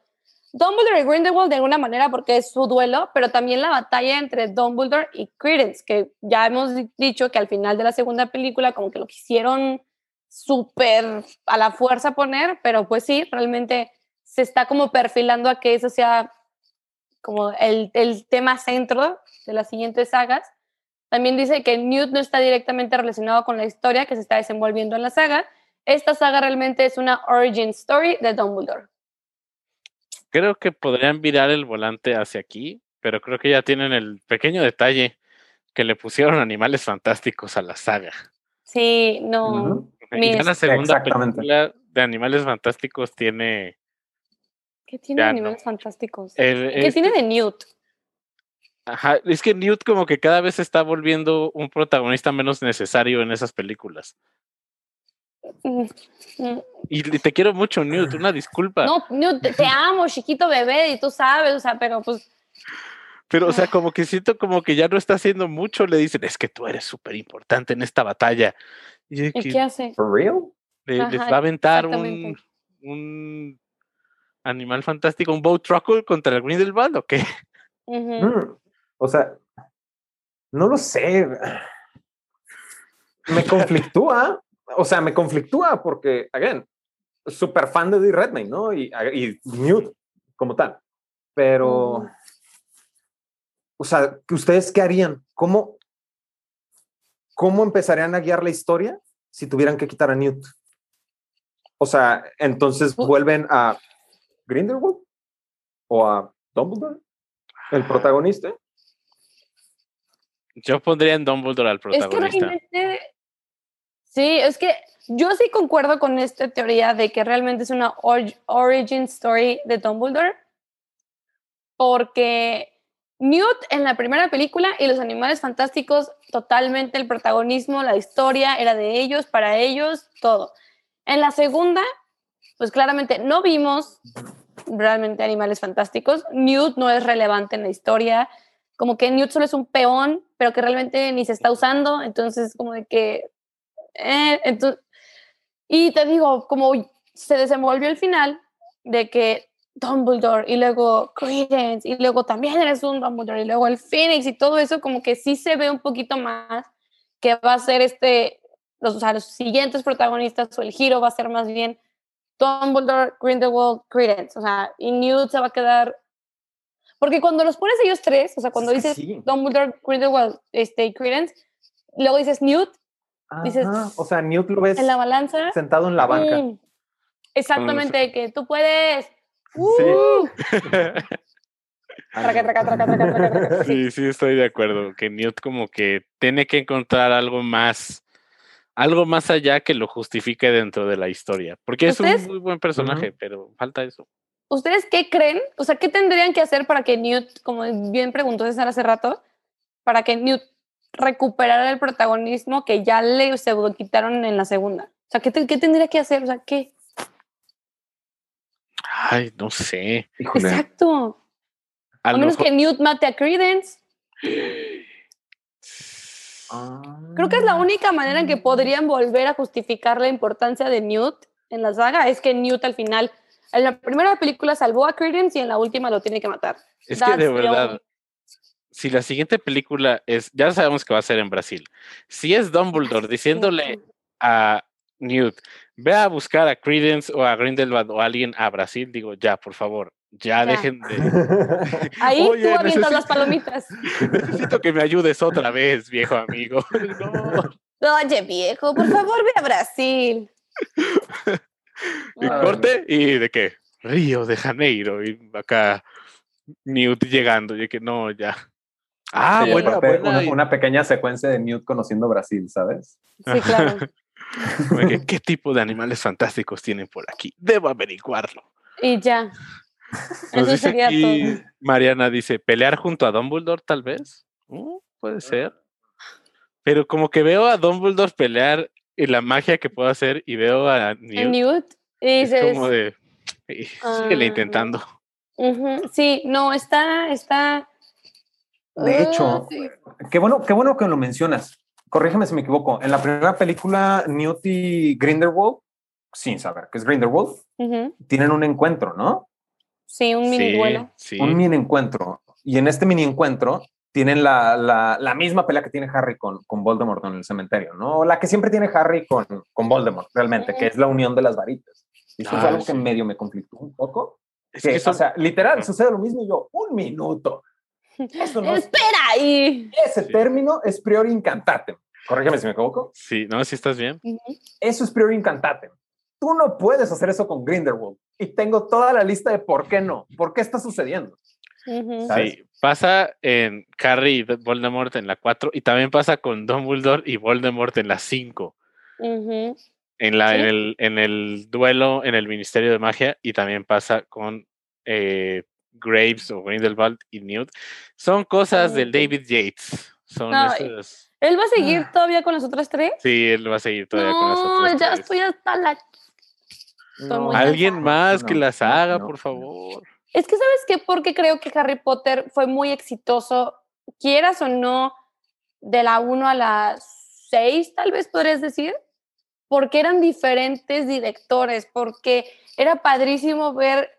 Dumbledore y Grindelwald de alguna manera porque es su duelo, pero también la batalla entre Dumbledore y Credence, que ya hemos dicho que al final de la segunda película como que lo quisieron súper a la fuerza poner, pero pues sí, realmente se está como perfilando a que eso sea como el, el tema centro de las siguientes sagas. También dice que Newt no está directamente relacionado con la historia que se está desenvolviendo en la saga. Esta saga realmente es una origin story de Dumbledore. Creo que podrían virar el volante hacia aquí, pero creo que ya tienen el pequeño detalle que le pusieron animales fantásticos a la saga. Sí, no. Y la segunda película de Animales Fantásticos tiene... ¿Qué tiene de Animales Fantásticos? ¿Qué tiene de Newt? Ajá, es que Newt como que cada vez se está volviendo un protagonista menos necesario en esas películas. Mm, mm. Y te quiero mucho, Newt, una disculpa. No, Newt, te amo, chiquito bebé, y tú sabes, o sea, pero pues... Pero, o sea, como que siento como que ya no está haciendo mucho, le dicen, es que tú eres súper importante en esta batalla. ¿Y, qué hace? ¿For real? les va a aventar un, un, animal fantástico, un boat truckle contra el Grindelwald o qué? Mm, o sea, no lo sé. Me conflictúa. o sea, me conflictúa porque, again, súper fan de Eddie Redmayne, ¿no? Y, y Newt como tal. Pero. O sea, ¿ustedes qué harían? ¿Cómo, ¿cómo empezarían a guiar la historia si tuvieran que quitar a Newt? O sea, entonces vuelven a Grindelwald o a Dumbledore, el protagonista. Yo pondría en Dumbledore al protagonista. Es que sí, es que yo sí concuerdo con esta teoría de que realmente es una origin story de Dumbledore, porque Newt en la primera película y los animales fantásticos, totalmente el protagonismo, la historia era de ellos, para ellos, todo. En la segunda, pues claramente no vimos realmente animales fantásticos. Newt no es relevante en la historia. Como que Newt solo es un peón, pero que realmente ni se está usando. Entonces, como de que. Eh, y te digo, como se desenvolvió el final, de que Dumbledore y luego Credence y luego también eres un Dumbledore y luego el Phoenix y todo eso como que sí se ve un poquito más que va a ser este, los, o sea, los siguientes protagonistas o el giro va a ser más bien Dumbledore, Grindelwald, Credence, o sea, y Newt se va a quedar porque cuando los pones ellos tres, o sea, cuando dices Dumbledore, Grindelwald, este, Credence, luego dices Newt, dices, o sea, Newt lo ves en la balanza, sentado en la banca. Mm, exactamente, que tú puedes. Uh. sí, sí, estoy de acuerdo. Que Newt como que tiene que encontrar algo más, algo más allá que lo justifique dentro de la historia. Porque es un muy buen personaje, pero falta eso. ¿Ustedes qué creen? O sea, ¿qué tendrían que hacer para que Newt, como bien preguntó César hace rato, para que Newt recuperara el protagonismo que ya le pseudo quitaron en la segunda? O sea, ¿qué, ¿qué, tendría que hacer? O sea, ¿qué? Ay, no sé. Exacto. A, menos que Newt mate a Credence. Creo que es la ah. única manera en que podrían volver a justificar la importancia de Newt en la saga, es que Newt al final en la primera película salvó a Credence y en la última lo tiene que matar. Es que de verdad, si la siguiente película es, ya sabemos que va a ser en Brasil, si es Dumbledore diciéndole a Newt, ve a buscar a Credence o a Grindelwald o a alguien a Brasil, digo, ya, por favor, ya, dejen de. Ahí tú avientas las palomitas. Necesito que me ayudes otra vez, viejo amigo. No. Oye, viejo, por favor, ve a Brasil. Y corte, ¿y de qué? Río de Janeiro, y acá Newt llegando, y que no, ya. Ah, bueno, una, pequeña secuencia de Newt conociendo Brasil, ¿sabes? Sí, claro. ¿Qué, tipo de animales fantásticos tienen por aquí? Debo averiguarlo. Y ya. Eso sería todo. Mariana dice, ¿pelear junto a Dumbledore tal vez? Uh, puede ser. Pero como que veo a Dumbledore pelear y la magia que puedo hacer y veo a Newt. es como de, síguele intentando. Sí, no, está, está. De hecho, ah, qué bueno, qué bueno que lo mencionas. Corrígeme si me equivoco. En la primera película, Newt y Grindelwald, sin saber que es Grindelwald, tienen un encuentro, ¿no? Sí, un mini duelo. Un mini encuentro. Y en este mini encuentro, tienen la, la, misma pelea que tiene Harry con, con Voldemort en el cementerio, ¿no? La que siempre tiene Harry con, con Voldemort, realmente, que es la unión de las varitas. Y eso es ah, algo que medio me conflictó un poco. que, O sea, literal, sucede lo mismo y yo, un minuto. Eso no Espera y... Ese término es priori incantatem. Corrígeme si me equivoco. Sí, no, si estás bien. Eso es priori incantatem. Tú no puedes hacer eso con Grindelwald. Y tengo toda la lista de por qué no, por qué está sucediendo. Sí, pasa en Harry y Voldemort en la 4 y también pasa con Dumbledore y Voldemort en la 5. en, la, en, el, en el duelo en el Ministerio de Magia y también pasa con eh, Graves o Grindelwald y Newt. Son cosas del David Yates. Son ¿Él va a seguir ah. todavía con las otras tres? Sí, él va a seguir todavía con las otras ya tres. estoy hasta la... Alguien más que las haga, por favor. Es que, ¿sabes qué? Porque creo que Harry Potter fue muy exitoso, quieras o no, de la 1 a la 6, tal vez podrías decir, porque eran diferentes directores, porque era padrísimo ver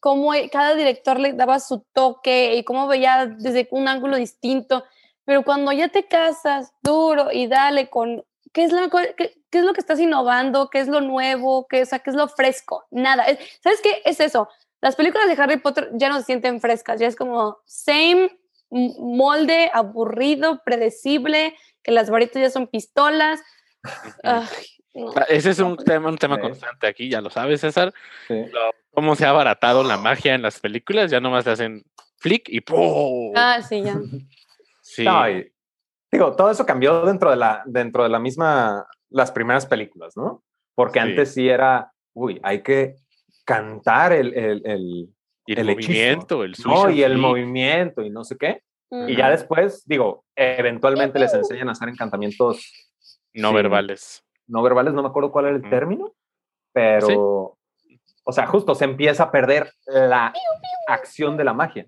cómo cada director le daba su toque y cómo veía desde un ángulo distinto. Pero cuando ya te casas duro y dale con qué es lo, qué, es lo que estás innovando, qué es lo nuevo, qué, o sea, qué es lo fresco, nada. ¿Sabes qué? Es eso las películas de Harry Potter ya no se sienten frescas, ya es como same molde, aburrido, predecible, que las varitas ya son pistolas. Ah, ese es un tema, un tema constante aquí, ya lo sabes, César. Cómo se ha abaratado la magia en las películas, ya nomás le hacen flick y ¡pum! Ah, sí, ya. sí. digo, todo eso cambió dentro de la, dentro de la misma, las primeras películas, ¿no? Porque antes sí era, uy, hay que cantar el, el, el, movimiento, el no, y el movimiento y no sé qué. Y ya después, digo, eventualmente les enseñan a hacer encantamientos no verbales. No verbales, no me acuerdo cuál era el término, pero, o sea, justo se empieza a perder la acción de la magia.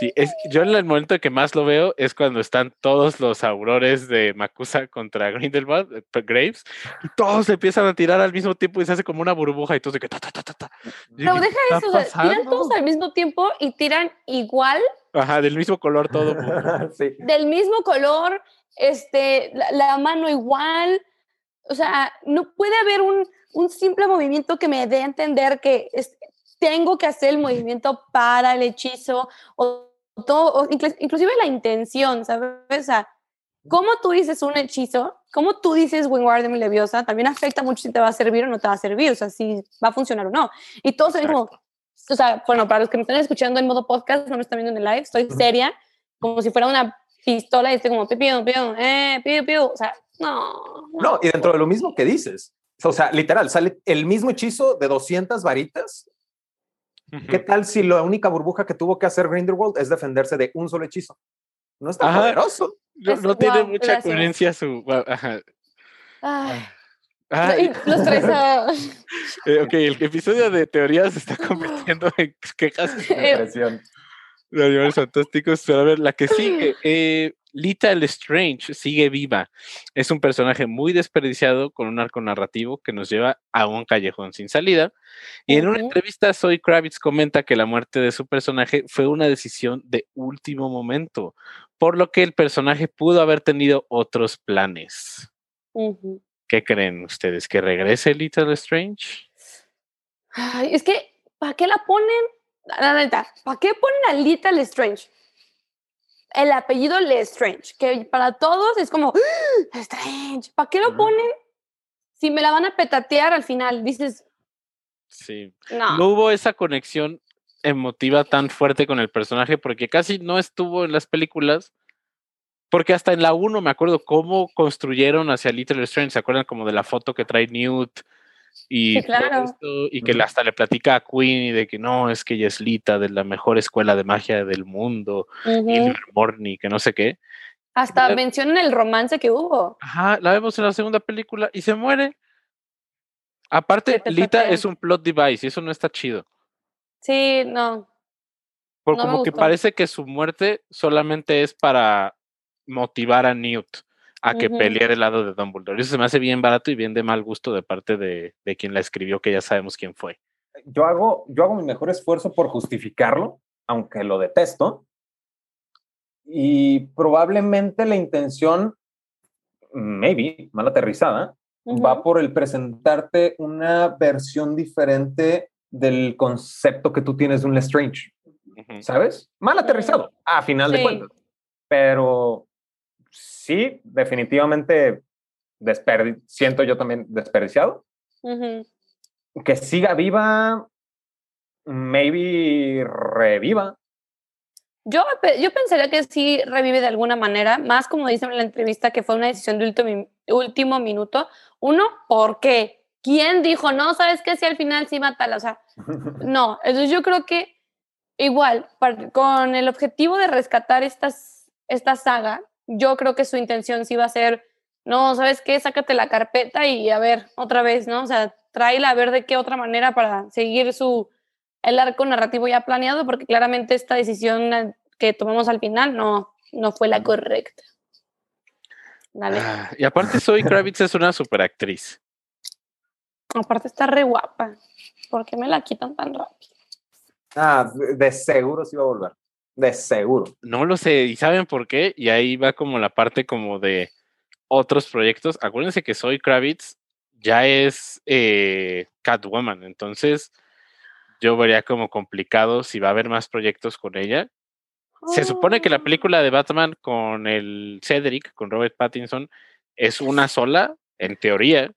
Sí, es, yo en el momento que más lo veo es cuando están todos los aurores de Makusa contra Grindelwald, eh, Graves, y todos se empiezan a tirar al mismo tiempo y se hace como una burbuja y todo de que ta, ta, ta, ta, Pero deja eso, tiran todos al mismo tiempo y tiran igual. Ajá, del mismo color todo. sí. Del mismo color, este, la, mano igual. O sea, no puede haber un, un simple movimiento que me dé a entender que tengo que hacer el movimiento para el hechizo o todo, inclusive la intención, ¿sabes? O sea, cómo tú dices un hechizo, cómo tú dices Wingardium Leviosa, también afecta mucho si te va a servir o no te va a servir, o sea, si va a funcionar o no. Y todos se como, o sea, bueno, para los que me están escuchando en modo podcast, no me están viendo en el live, estoy seria, como si fuera una pistola y estoy como, piu, piu, eh, piu, piu, o sea, no, no. No, y dentro de lo mismo que dices, o sea, literal, sale el mismo hechizo de 200 varitas ¿Qué tal si la única burbuja que tuvo que hacer Grindelwald es defenderse de un solo hechizo? No está poderoso. No, tiene mucha coherencia su. Ajá. Ay. Los tres. eh, ok, el episodio de teorías se está convirtiendo en quejas. Depresión. Los animales fantásticos. Pero a ver, la que sigue. Eh, Lita Strange sigue viva. Es un personaje muy desperdiciado con un arco narrativo que nos lleva a un callejón sin salida. Y en una entrevista, Zoe Kravitz comenta que la muerte de su personaje fue una decisión de último momento, por lo que el personaje pudo haber tenido otros planes. ¿Qué creen ustedes? ¿Que regrese Little Strange? es que, ¿para qué la ponen? La neta, ¿para qué ponen a Little Strange? el apellido Lestrange, que para todos es como ¡Ah! Strange. ¿Para qué lo ponen? Si me la van a petatear al final, dices. Sí. No. no hubo esa conexión emotiva tan fuerte con el personaje porque casi no estuvo en las películas. Porque hasta en la 1 me acuerdo cómo construyeron hacia Little Strange. ¿Se acuerdan como de la foto que trae Newt? Y, y que hasta le platica a Queen y de que no, es que ella es Lita de la mejor escuela de magia del mundo, y Morny, que no sé qué. Hasta mencionan el romance que hubo. Ajá, la vemos en la segunda película y se muere. Aparte, Lita es un plot device y eso no está chido. Sí, no. Porque como que parece que su muerte solamente es para motivar a Newt a que pelear el lado de Dumbledore. Eso se me hace bien barato y bien de mal gusto de parte de, de, quien la escribió, que ya sabemos quién fue. Yo hago, yo hago mi mejor esfuerzo por justificarlo, aunque lo detesto. Y probablemente la intención, maybe, mal aterrizada, va por el presentarte una versión diferente del concepto que tú tienes de un Lestrange. ¿Sabes? Mal aterrizado, a final de cuentas. Pero sí, definitivamente siento yo también desperdiciado. Que siga viva, maybe reviva. Yo, yo pensaría que sí revive de alguna manera, más como dicen en la entrevista que fue una decisión de último, último minuto. Uno, porque ¿quién dijo, no, sabes que si al final sí mata? O sea, no. Entonces yo creo que igual, con el objetivo de rescatar estas, esta saga, yo creo que su intención sí va a ser, no, ¿sabes qué? Sácate la carpeta y a ver, otra vez, ¿no? O sea, tráela a ver de qué otra manera para seguir su, el arco narrativo ya planeado, porque claramente esta decisión que tomamos al final no, no fue la correcta. Dale. Ah, y aparte Zoe Kravitz es una super actriz. Aparte está re guapa. ¿Por qué me la quitan tan rápido? Ah, de seguro sí va a volver. De seguro. No lo sé, ¿y saben por qué? Y ahí va como la parte como de otros proyectos. Acuérdense que Soy Kravitz ya es eh, Catwoman, entonces yo vería como complicado si va a haber más proyectos con ella. Se supone que la oh. película de Batman con el Cedric, con Robert Pattinson, es una sola, en teoría,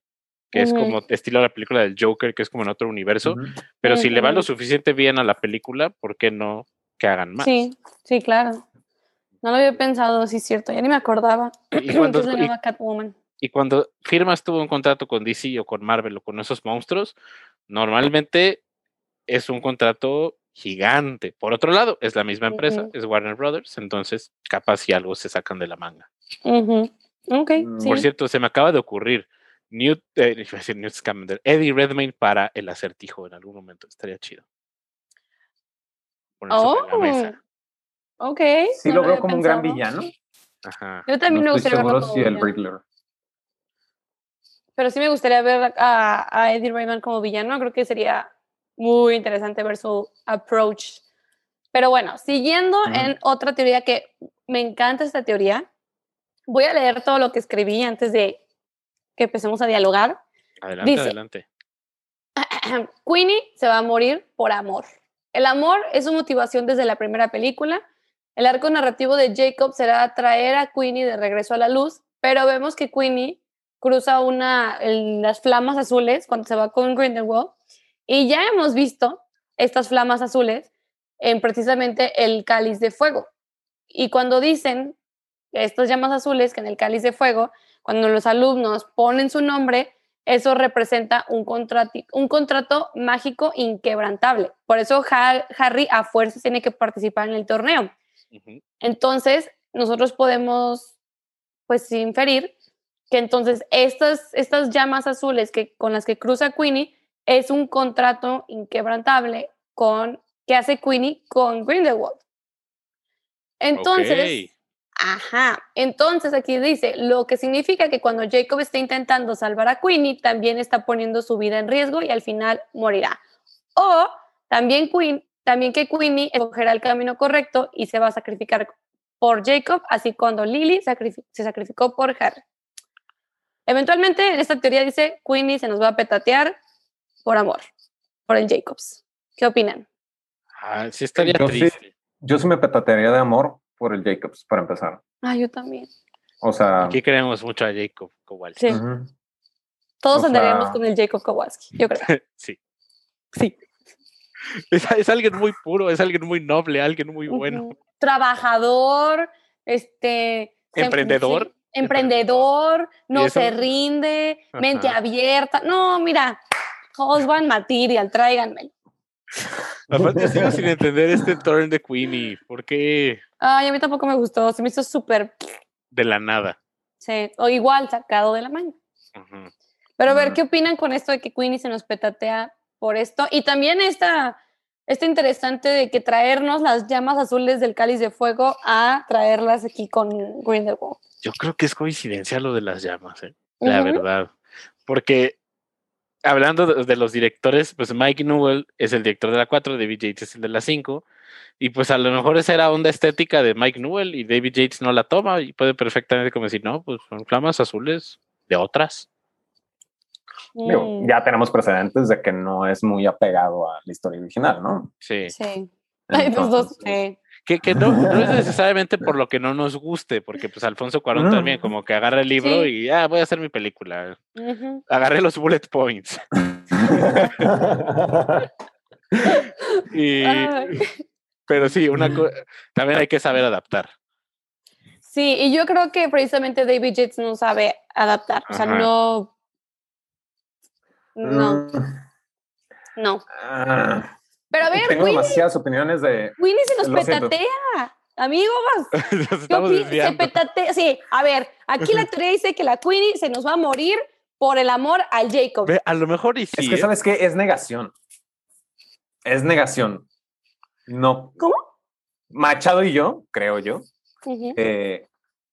que es como estilo la película del Joker, que es como en otro universo, pero si le va lo suficiente bien a la película, ¿por qué no que hagan más. Sí, sí, claro. No lo había pensado, sí es cierto, ya ni me acordaba. Y cuando, y, cuando firmas tuvo un contrato con DC o con Marvel o con esos monstruos, normalmente es un contrato gigante. Por otro lado, es la misma empresa, es Warner Brothers, entonces capaz si algo se sacan de la manga. okay, mm, Por cierto, se me acaba de ocurrir Newt, eh, Newt Scamander, Eddie Redmayne para el acertijo en algún momento, estaría chido oh. Ok. Sí no lo lo veo como un gran villano. Ajá. Yo también no me gustaría verlo como si el villano. Riddler. Pero sí me gustaría ver a, a Eddie Redmayne como villano. Creo que sería muy interesante ver su approach. Pero bueno, siguiendo en otra teoría que me encanta esta teoría, voy a leer todo lo que escribí antes de que empecemos a dialogar. Adelante, Dice- adelante. Queenie se va a morir por amor. El amor es su motivación desde la primera película. El arco narrativo de Jacob será traer a Queenie de regreso a la luz, pero vemos que Queenie cruza una, en las flamas azules cuando se va con Grindelwald y ya hemos visto estas flamas azules en precisamente el cáliz de fuego. Y cuando dicen estas llamas azules que en el cáliz de fuego, cuando los alumnos ponen su nombre, eso representa un, contrato mágico inquebrantable. Por eso Ha- Harry a fuerza tiene que participar en el torneo. Entonces, nosotros podemos, pues, inferir que entonces estas, estas llamas azules que, con las que cruza Queenie es un contrato inquebrantable con, que hace Queenie con Grindelwald. Entonces. Ajá. Entonces aquí dice, lo que significa que cuando Jacob está intentando salvar a Queenie, también está poniendo su vida en riesgo y al final morirá. O también, Queen, también que Queenie escogerá el camino correcto y se va a sacrificar por Jacob, así cuando Lily se sacrificó por Harry. Eventualmente, en esta teoría dice, Queenie se nos va a petatear por amor, por el Jacobs. ¿Qué opinan? Ah, sí estaría Yo sí. Yo sí me petatearía de amor por el Jacobs, para empezar. Ah, yo también. O sea, Aquí queremos mucho a Jacob Kowalski. Sí, todos o andaríamos sea- con el Jacob Kowalski, yo creo. Sí. Sí. Es, es alguien muy puro, es alguien muy noble, alguien muy bueno. Trabajador, este. se- Emprendedor. sí, emprendedor, no se rinde, mente Ajá. abierta. No, mira, husband material, tráiganme. Aparte, sigo sin entender este turn de Queenie. ¿Por qué Ay, a mí tampoco me gustó, se me hizo súper, de la nada? sí, o igual sacado de la manga. Pero a ver, Ujú. ¿qué opinan con esto de que Queenie se nos petatea por esto? Y también esta, este interesante de que traernos las llamas azules del cáliz de fuego a traerlas aquí con Grindelwald. Yo creo que es coincidencia lo de las llamas, ¿eh? la verdad. Porque hablando de, de los directores, pues Mike Newell es el director de la 4, David Yates es el de la 5. Y pues a lo mejor esa era onda estética de Mike Newell y David Yates no la toma y puede perfectamente como decir, no, pues son flamas azules de otras. Digo, Mm, ya tenemos precedentes de que no es muy apegado a la historia original, ¿no? Sí. Sí. Ay, dos, Entonces, sí. Que, que no, no es necesariamente por lo que no nos guste, porque pues Alfonso Cuarón Mm. también como que agarra el libro Sí. y ya voy a hacer mi película. Ujú. Agarré los bullet points. Y. pero sí, una también hay que saber adaptar. Sí, y yo creo que precisamente David Yates no sabe adaptar. O sea, Ajá. no. No, Mm, no. ah, Pero a ver, tengo Winnie, demasiadas opiniones de... Winnie se nos Lo siento. petatea. Amigos, Nos ¿qué estamos opinas? Se petatea. Sí, a ver, aquí la teoría dice que la Queenie se nos va a morir por el amor al Jacob. Ve, a lo mejor y sí. Es que, ¿eh? ¿sabes qué? Es negación. Es negación. No. ¿Cómo? Machado y yo, creo yo, eh,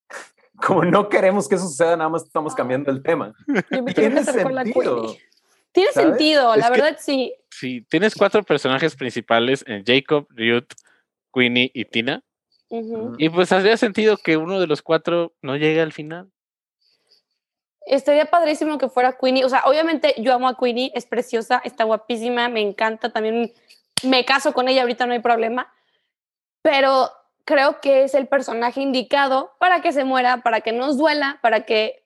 como no queremos que eso suceda, nada más estamos cambiando el tema. Yo me quiero Tiene sentido. Tiene ¿sabes? sentido, la Es que- verdad sí. Sí, tienes cuatro personajes principales en Jacob, Ruth, Queenie y Tina. Y pues habría sentido que uno de los cuatro no llegue al final. Estaría padrísimo que fuera Queenie. O sea, obviamente yo amo a Queenie, es preciosa, está guapísima, me encanta. También me caso con ella, ahorita no hay problema. Pero creo que es el personaje indicado para que se muera, para que nos duela, para que.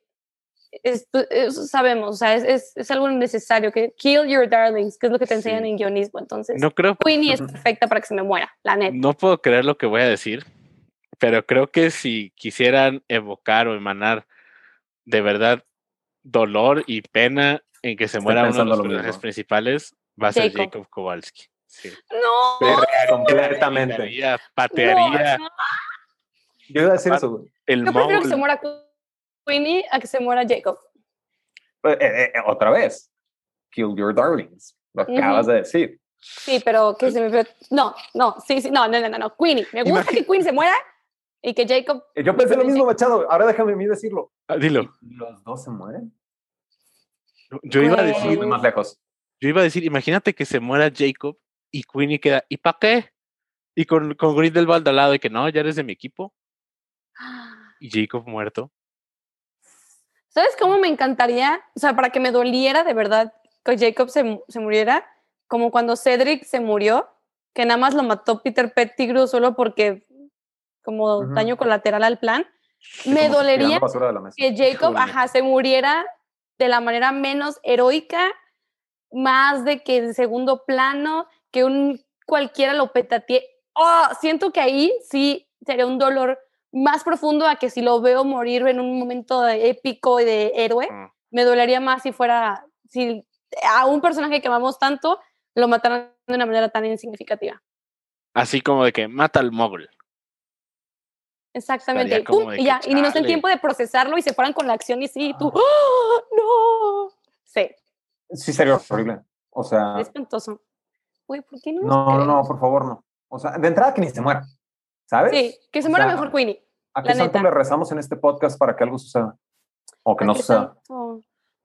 es- es- sabemos, o sea, es, es, es algo necesario. Que kill your darlings, que es lo que te enseñan Sí. en guionismo. Entonces, No creo, Queenie es perfecta para que se me muera, la neta. no puedo creer lo que voy a decir, pero creo que si quisieran evocar o emanar de verdad dolor y pena en que se Estoy muera uno de los lo personajes mismo. principales, va a ser Jacob. Jacob Kowalski. Sí. No, completamente. Patearía no, Yo iba a decir eso. güey. el yo prefiero que se muera Queenie a que se muera Jacob. Eh, eh, eh, otra vez. Kill your darlings. Lo acabas de decir. Sí, pero que se me. No, no, sí, sí, no, no, no, no, Queenie. Me gusta que Queenie se muera y que Jacob. Yo pensé lo mismo, Machado. Ahora déjame a mí decirlo. Ah, dilo. ¿Los dos se mueren? Yo iba a decir. más lejos. Yo iba a decir, imagínate que se muera Jacob y Queenie queda, ¿y para qué? Y con, con Grindelwald al lado y que no, ya eres de mi equipo. Y Jacob muerto. ¿Sabes cómo me encantaría? O sea, para que me doliera de verdad que Jacob se, se muriera, como cuando Cedric se murió, que nada más lo mató Peter Pettigrew solo porque como daño colateral al plan. Me dolería de que Jacob, ajá, se muriera de la manera menos heroica, más de que en segundo plano, que un cualquiera lo petatee. Oh, siento que ahí sí sería un dolor más profundo a que si lo veo morir en un momento de épico y de héroe, Mm. me dolería más si fuera, si a un personaje que amamos tanto lo mataran de una manera tan insignificativa. Así como de que mata al mogul. Exactamente. Y pum, y ya, y ni nos den tiempo de procesarlo y se fueran con la acción y sí, tú, ¡oh, no! Sí. Sí, sería horrible. O sea, Es espantoso. Güey, ¿por qué no? no, no, por favor, no. O sea, de entrada que ni se muera. ¿Sabes? Sí, que se O muera sea, mejor Queenie. ¿A qué santo le rezamos en este podcast para que algo suceda? O que no ¿A qué suceda.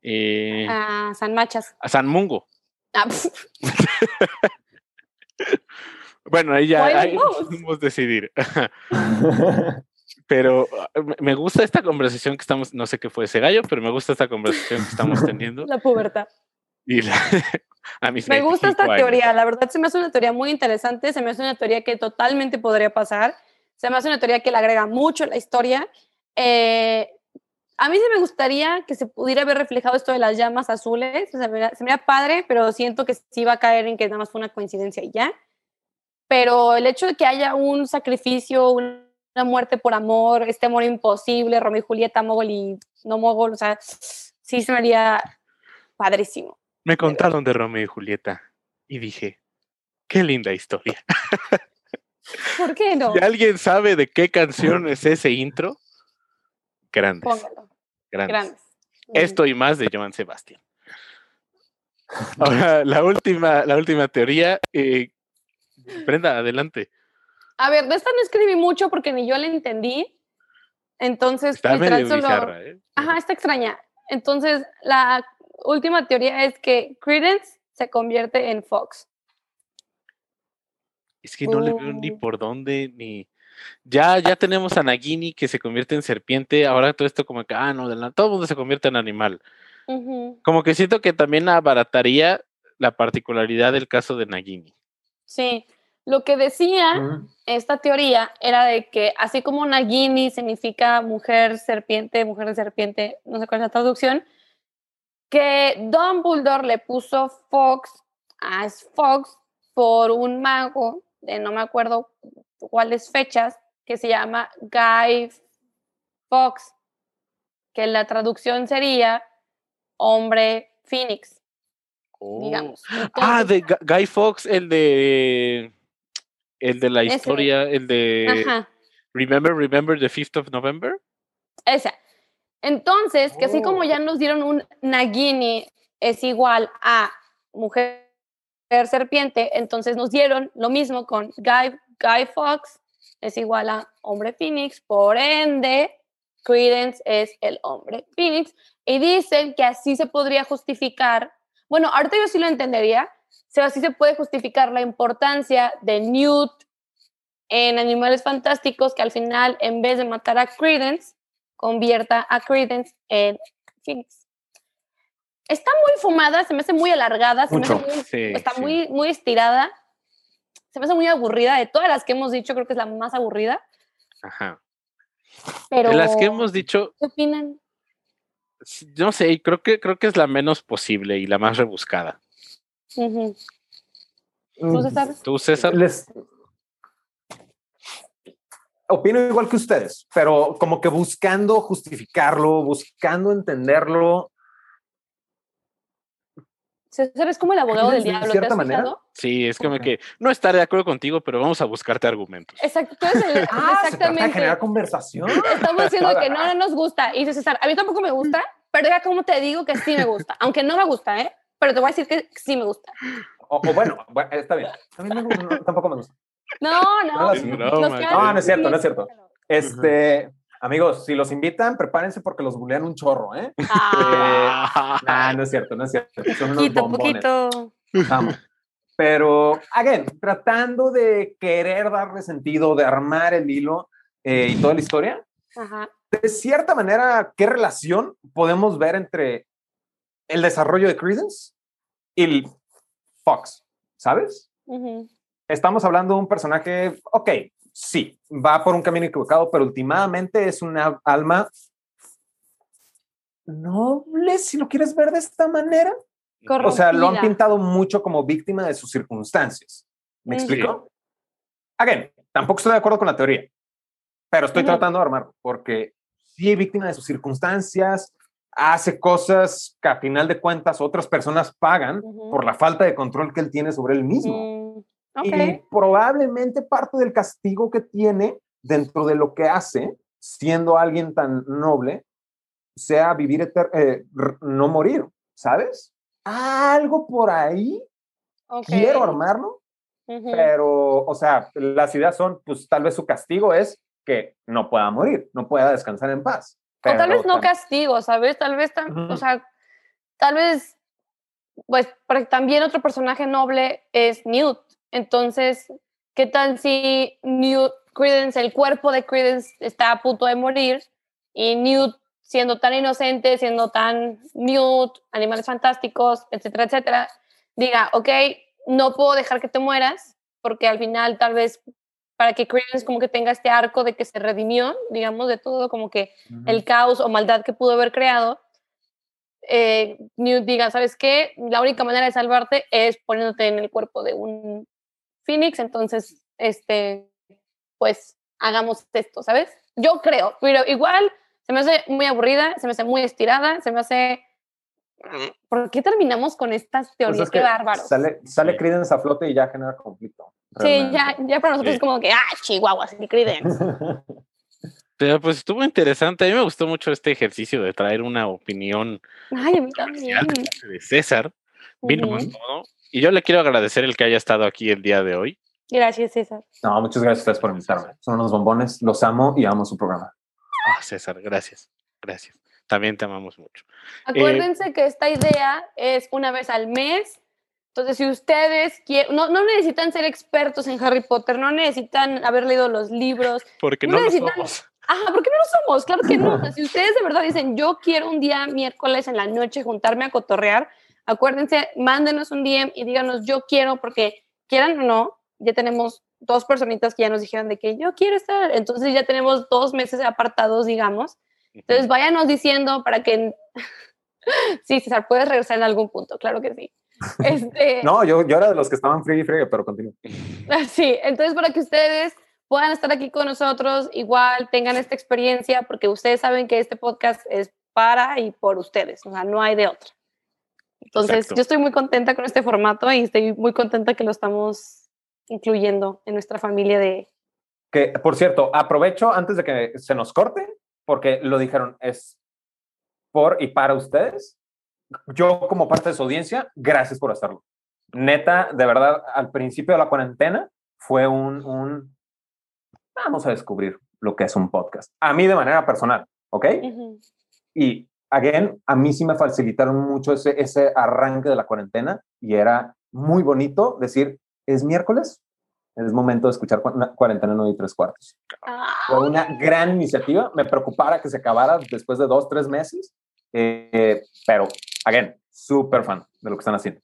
Eh, A San Machas. a San Mungo. Ah, Bueno, ahí ya ahí podemos decidir. Pero ah, me- me gusta esta conversación que estamos, no sé qué fue ese gallo, pero me gusta esta conversación que estamos teniendo. la pubertad. Y la- a mis Me gusta 25 esta años. teoría, la verdad se me hace una teoría muy interesante, se me hace una teoría que totalmente podría pasar, se me hace una teoría que le agrega mucho a la historia. Eh, a mí sí me gustaría que se pudiera ver reflejado esto de las llamas azules, o sea, se me da padre, pero siento que sí va a caer en que nada más fue una coincidencia y ya. Pero el hecho de que haya un sacrificio, un- una muerte por amor, este amor imposible, Romeo y Julieta, Mogol y no Mogol, o sea, sí se me haría padrísimo. Me contaron de Romeo y Julieta y dije, qué linda historia. ¿Por qué no? Si alguien sabe de qué canción es ese intro, grandes, Póngalo. grandes. Grandes. Esto y más de Joan Sebastián. Ahora, la última, la última teoría. eh, Brenda, adelante. A ver, de esta no escribí mucho porque ni yo la entendí. Entonces, Está medio solo- bizarra, ¿eh? Ajá, está extraña. Entonces, la última teoría es que Credence se convierte en Fox. Es que no le veo ni Oh. por dónde, ni. Ya, ya tenemos a Nagini que se convierte en serpiente. Ahora todo esto, como que, ah, no, de la- todo el mundo se convierte en animal. Como que siento que también abarataría la particularidad del caso de Nagini. Sí. Lo que decía esta teoría era de que así como Nagini significa mujer serpiente, mujer de serpiente, no sé cuál es la traducción, que Dumbledore le puso Fox a Fox por un mago de no me acuerdo cuáles fechas que se llama Guy Fox, que la traducción sería hombre Phoenix, digamos. Ah, de Gu- Guy Fox, el de. El de la Ese. historia, el de ajá. Remember, Remember the 5th of November. Esa. Entonces, que así como Oh. ya nos dieron un Nagini es igual a mujer serpiente, entonces nos dieron lo mismo con Guy, Guy Fox es igual a hombre Phoenix, por ende, Credence es el hombre Phoenix, y dicen que así se podría justificar, bueno, ahorita yo sí lo entendería, si así se puede justificar la importancia de Newt en Animales Fantásticos, que al final, en vez de matar a Credence, convierta a Credence en Phoenix. Está muy fumada, se me hace muy alargada, se me hace muy- Sí, está sí. muy, muy estirada, se me hace muy aburrida. De todas las que hemos dicho, creo que es la más aburrida. Ajá. Pero, De las que hemos dicho, ¿qué opinan? no sé, creo que, creo que es la menos posible y la más rebuscada. Ujú. Mm, ¿Tú, César? ¿Tú, César? Les... Opino igual que ustedes, pero como que buscando justificarlo, buscando entenderlo. César es como el abogado del de diablo, ¿te cierta has manera? fijado? Sí, es como Ok. que no estaré de acuerdo contigo, pero vamos a buscarte argumentos. Exacto, tú eres el- Ah, se trata de exactamente. generar conversación. Estamos diciendo que no, no nos gusta. Y dice César, a mí tampoco me gusta, pero ya como te digo que sí me gusta. Aunque no me gusta, ¿eh? Pero te voy a decir que sí me gusta. o, bueno, está bien. tampoco me gusta. No, no. No, no, no es cierto, no es cierto. Este, amigos, si los invitan, prepárense porque los bulean un chorro, ¿eh? Ah. no es cierto, no es cierto. Son unos poquito, poquito. Vamos. Pero, again, tratando de querer darle sentido, de armar el hilo eh, y toda la historia, de cierta manera, ¿qué relación podemos ver entre el desarrollo de Credence y Fox? ¿Sabes? Estamos hablando de un personaje, ok, sí, va por un camino equivocado, pero últimamente es una alma noble, si lo quieres ver de esta manera. O sea, lo han pintado mucho como víctima de sus circunstancias. ¿Me explico? Again, tampoco estoy de acuerdo con la teoría, pero estoy tratando de armarlo porque sí, víctima de sus circunstancias, hace cosas que a final de cuentas otras personas pagan por la falta de control que él tiene sobre él mismo. Y probablemente parte del castigo que tiene dentro de lo que hace, siendo alguien tan noble, sea vivir, eh, no morir, ¿sabes? algo por ahí. Quiero armarlo, pero, o sea, las ideas son, pues tal vez su castigo es que no pueda morir, no pueda descansar en paz. o tal vez no castigo, ¿sabes? Tal vez, o sea, tal vez, pues, también otro personaje noble es Newt. Entonces, ¿qué tal si Newt, Credence, el cuerpo de Credence está a punto de morir y Newt siendo tan inocente, siendo tan mute, animales fantásticos, etcétera, etcétera, diga, ok, no puedo dejar que te mueras, porque al final tal vez para que Credence como que tenga este arco de que se redimió, digamos, de todo como que el caos o maldad que pudo haber creado, eh, Newt diga, ¿sabes qué? La única manera de salvarte es poniéndote en el cuerpo de un Phoenix, entonces, este, pues, hagamos esto, ¿sabes? Yo creo, pero igual se me hace muy aburrida, se me hace muy estirada, se me hace... ¿Por qué terminamos con estas pues teorías? qué bárbaro. Sale, sale Credence a flote y ya genera conflicto. Sí, ya, ya para nosotros es como que, ah, Chihuahua, sí, Credence. Pero pues estuvo interesante. A mí me gustó mucho este ejercicio de traer una opinión Ay, a mí también. de César. Vino más todo. Y yo le quiero agradecer el que haya estado aquí el día de hoy. Gracias, César. No, muchas gracias a ustedes por invitarme. Son unos bombones, los amo y amo su programa. Ah, César, gracias, gracias. También te amamos mucho. Acuérdense que esta idea es una vez al mes. Entonces, si ustedes quieren, no, no, necesitan ser expertos en Harry Potter, no necesitan haber leído los libros. Porque no, lo somos. Ajá, porque no lo somos, claro que no. si ustedes de verdad dicen, yo quiero un día miércoles en la noche juntarme a cotorrear, acuérdense, mándenos un DM y díganos, yo quiero, porque quieran o no, ya tenemos dos personitas que ya nos dijeron de que yo quiero estar, entonces ya tenemos dos meses apartados, digamos. Entonces váyanos diciendo para que... sí, César, puedes regresar en algún punto, claro que sí. Este... no, yo, yo era de los que estaban free y free, pero continúo. sí, entonces para que ustedes puedan estar aquí con nosotros, igual tengan esta experiencia, porque ustedes saben que este podcast es para y por ustedes, o sea, no hay de otra. Entonces, yo estoy muy contenta con este formato y estoy muy contenta que lo estamos incluyendo en nuestra familia de... Que, por cierto, aprovecho antes de que se nos corte, porque lo dijeron, es por y para ustedes. Yo como parte de su audiencia, gracias por hacerlo. Neta, de verdad, al principio de la cuarentena fue un, un vamos a descubrir lo que es un podcast. A mí de manera personal, ¿ok? Y, again, a mí sí me facilitaron mucho ese, ese arranque de la cuarentena y era muy bonito decir, es miércoles, es momento de escuchar Cuarentena 9 y tres cuartos. Fue una gran iniciativa, me preocupara que se acabara después de dos, tres meses, eh, pero, again, súper fan de lo que están haciendo.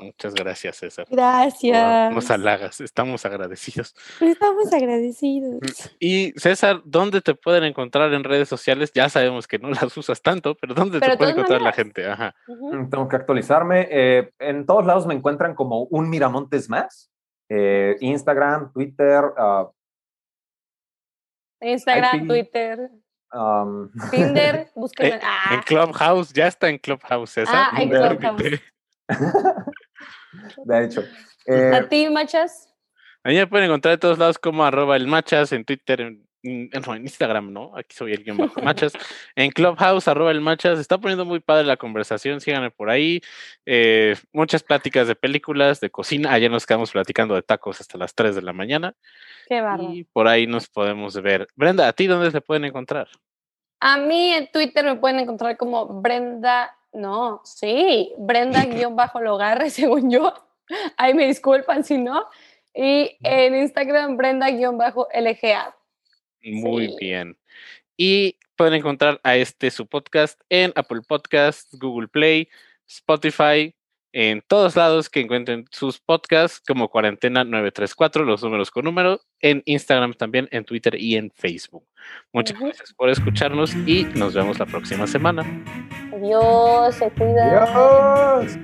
Muchas gracias, César. Gracias. Nos halagas, estamos agradecidos. Estamos agradecidos. Y César, ¿dónde te pueden encontrar en redes sociales? Ya sabemos que no las usas tanto, pero ¿dónde te puede encontrar la gente? Ajá. Mm, tengo que actualizarme. Eh, en todos lados me encuentran como un Miramontes más. Eh, Instagram, Twitter. Uh, Instagram, Twitter. Um, Tinder, búsquenme. En, ah. en Clubhouse, ya está en Clubhouse, César. Ah, en Clubhouse. de hecho. ¿A eh, ti, Machas? A mí me pueden encontrar de todos lados como arroba el Machas en Twitter, en en Instagram, ¿no? Aquí soy el guion bajo machas. En Clubhouse, arroba el machas. Está poniendo muy padre la conversación, síganme por ahí. Eh, muchas pláticas de películas, de cocina. Ayer nos quedamos platicando de tacos hasta las 3 de la mañana. Qué barro. Y por ahí nos podemos ver. Brenda, ¿a ti dónde se pueden encontrar? A mí en Twitter me pueden encontrar como Brenda, no, sí, Brenda-Logarre, según yo. Ahí me disculpan si no. Y en Instagram, Brenda-LGA. Muy bien. Y pueden encontrar a este su podcast en Apple Podcasts, Google Play, Spotify, en todos lados que encuentren sus podcasts como Cuarentena 934, los números con número, en Instagram también, en Twitter y en Facebook. Muchas gracias por escucharnos y nos vemos la próxima semana. Adiós, se cuida. Adiós.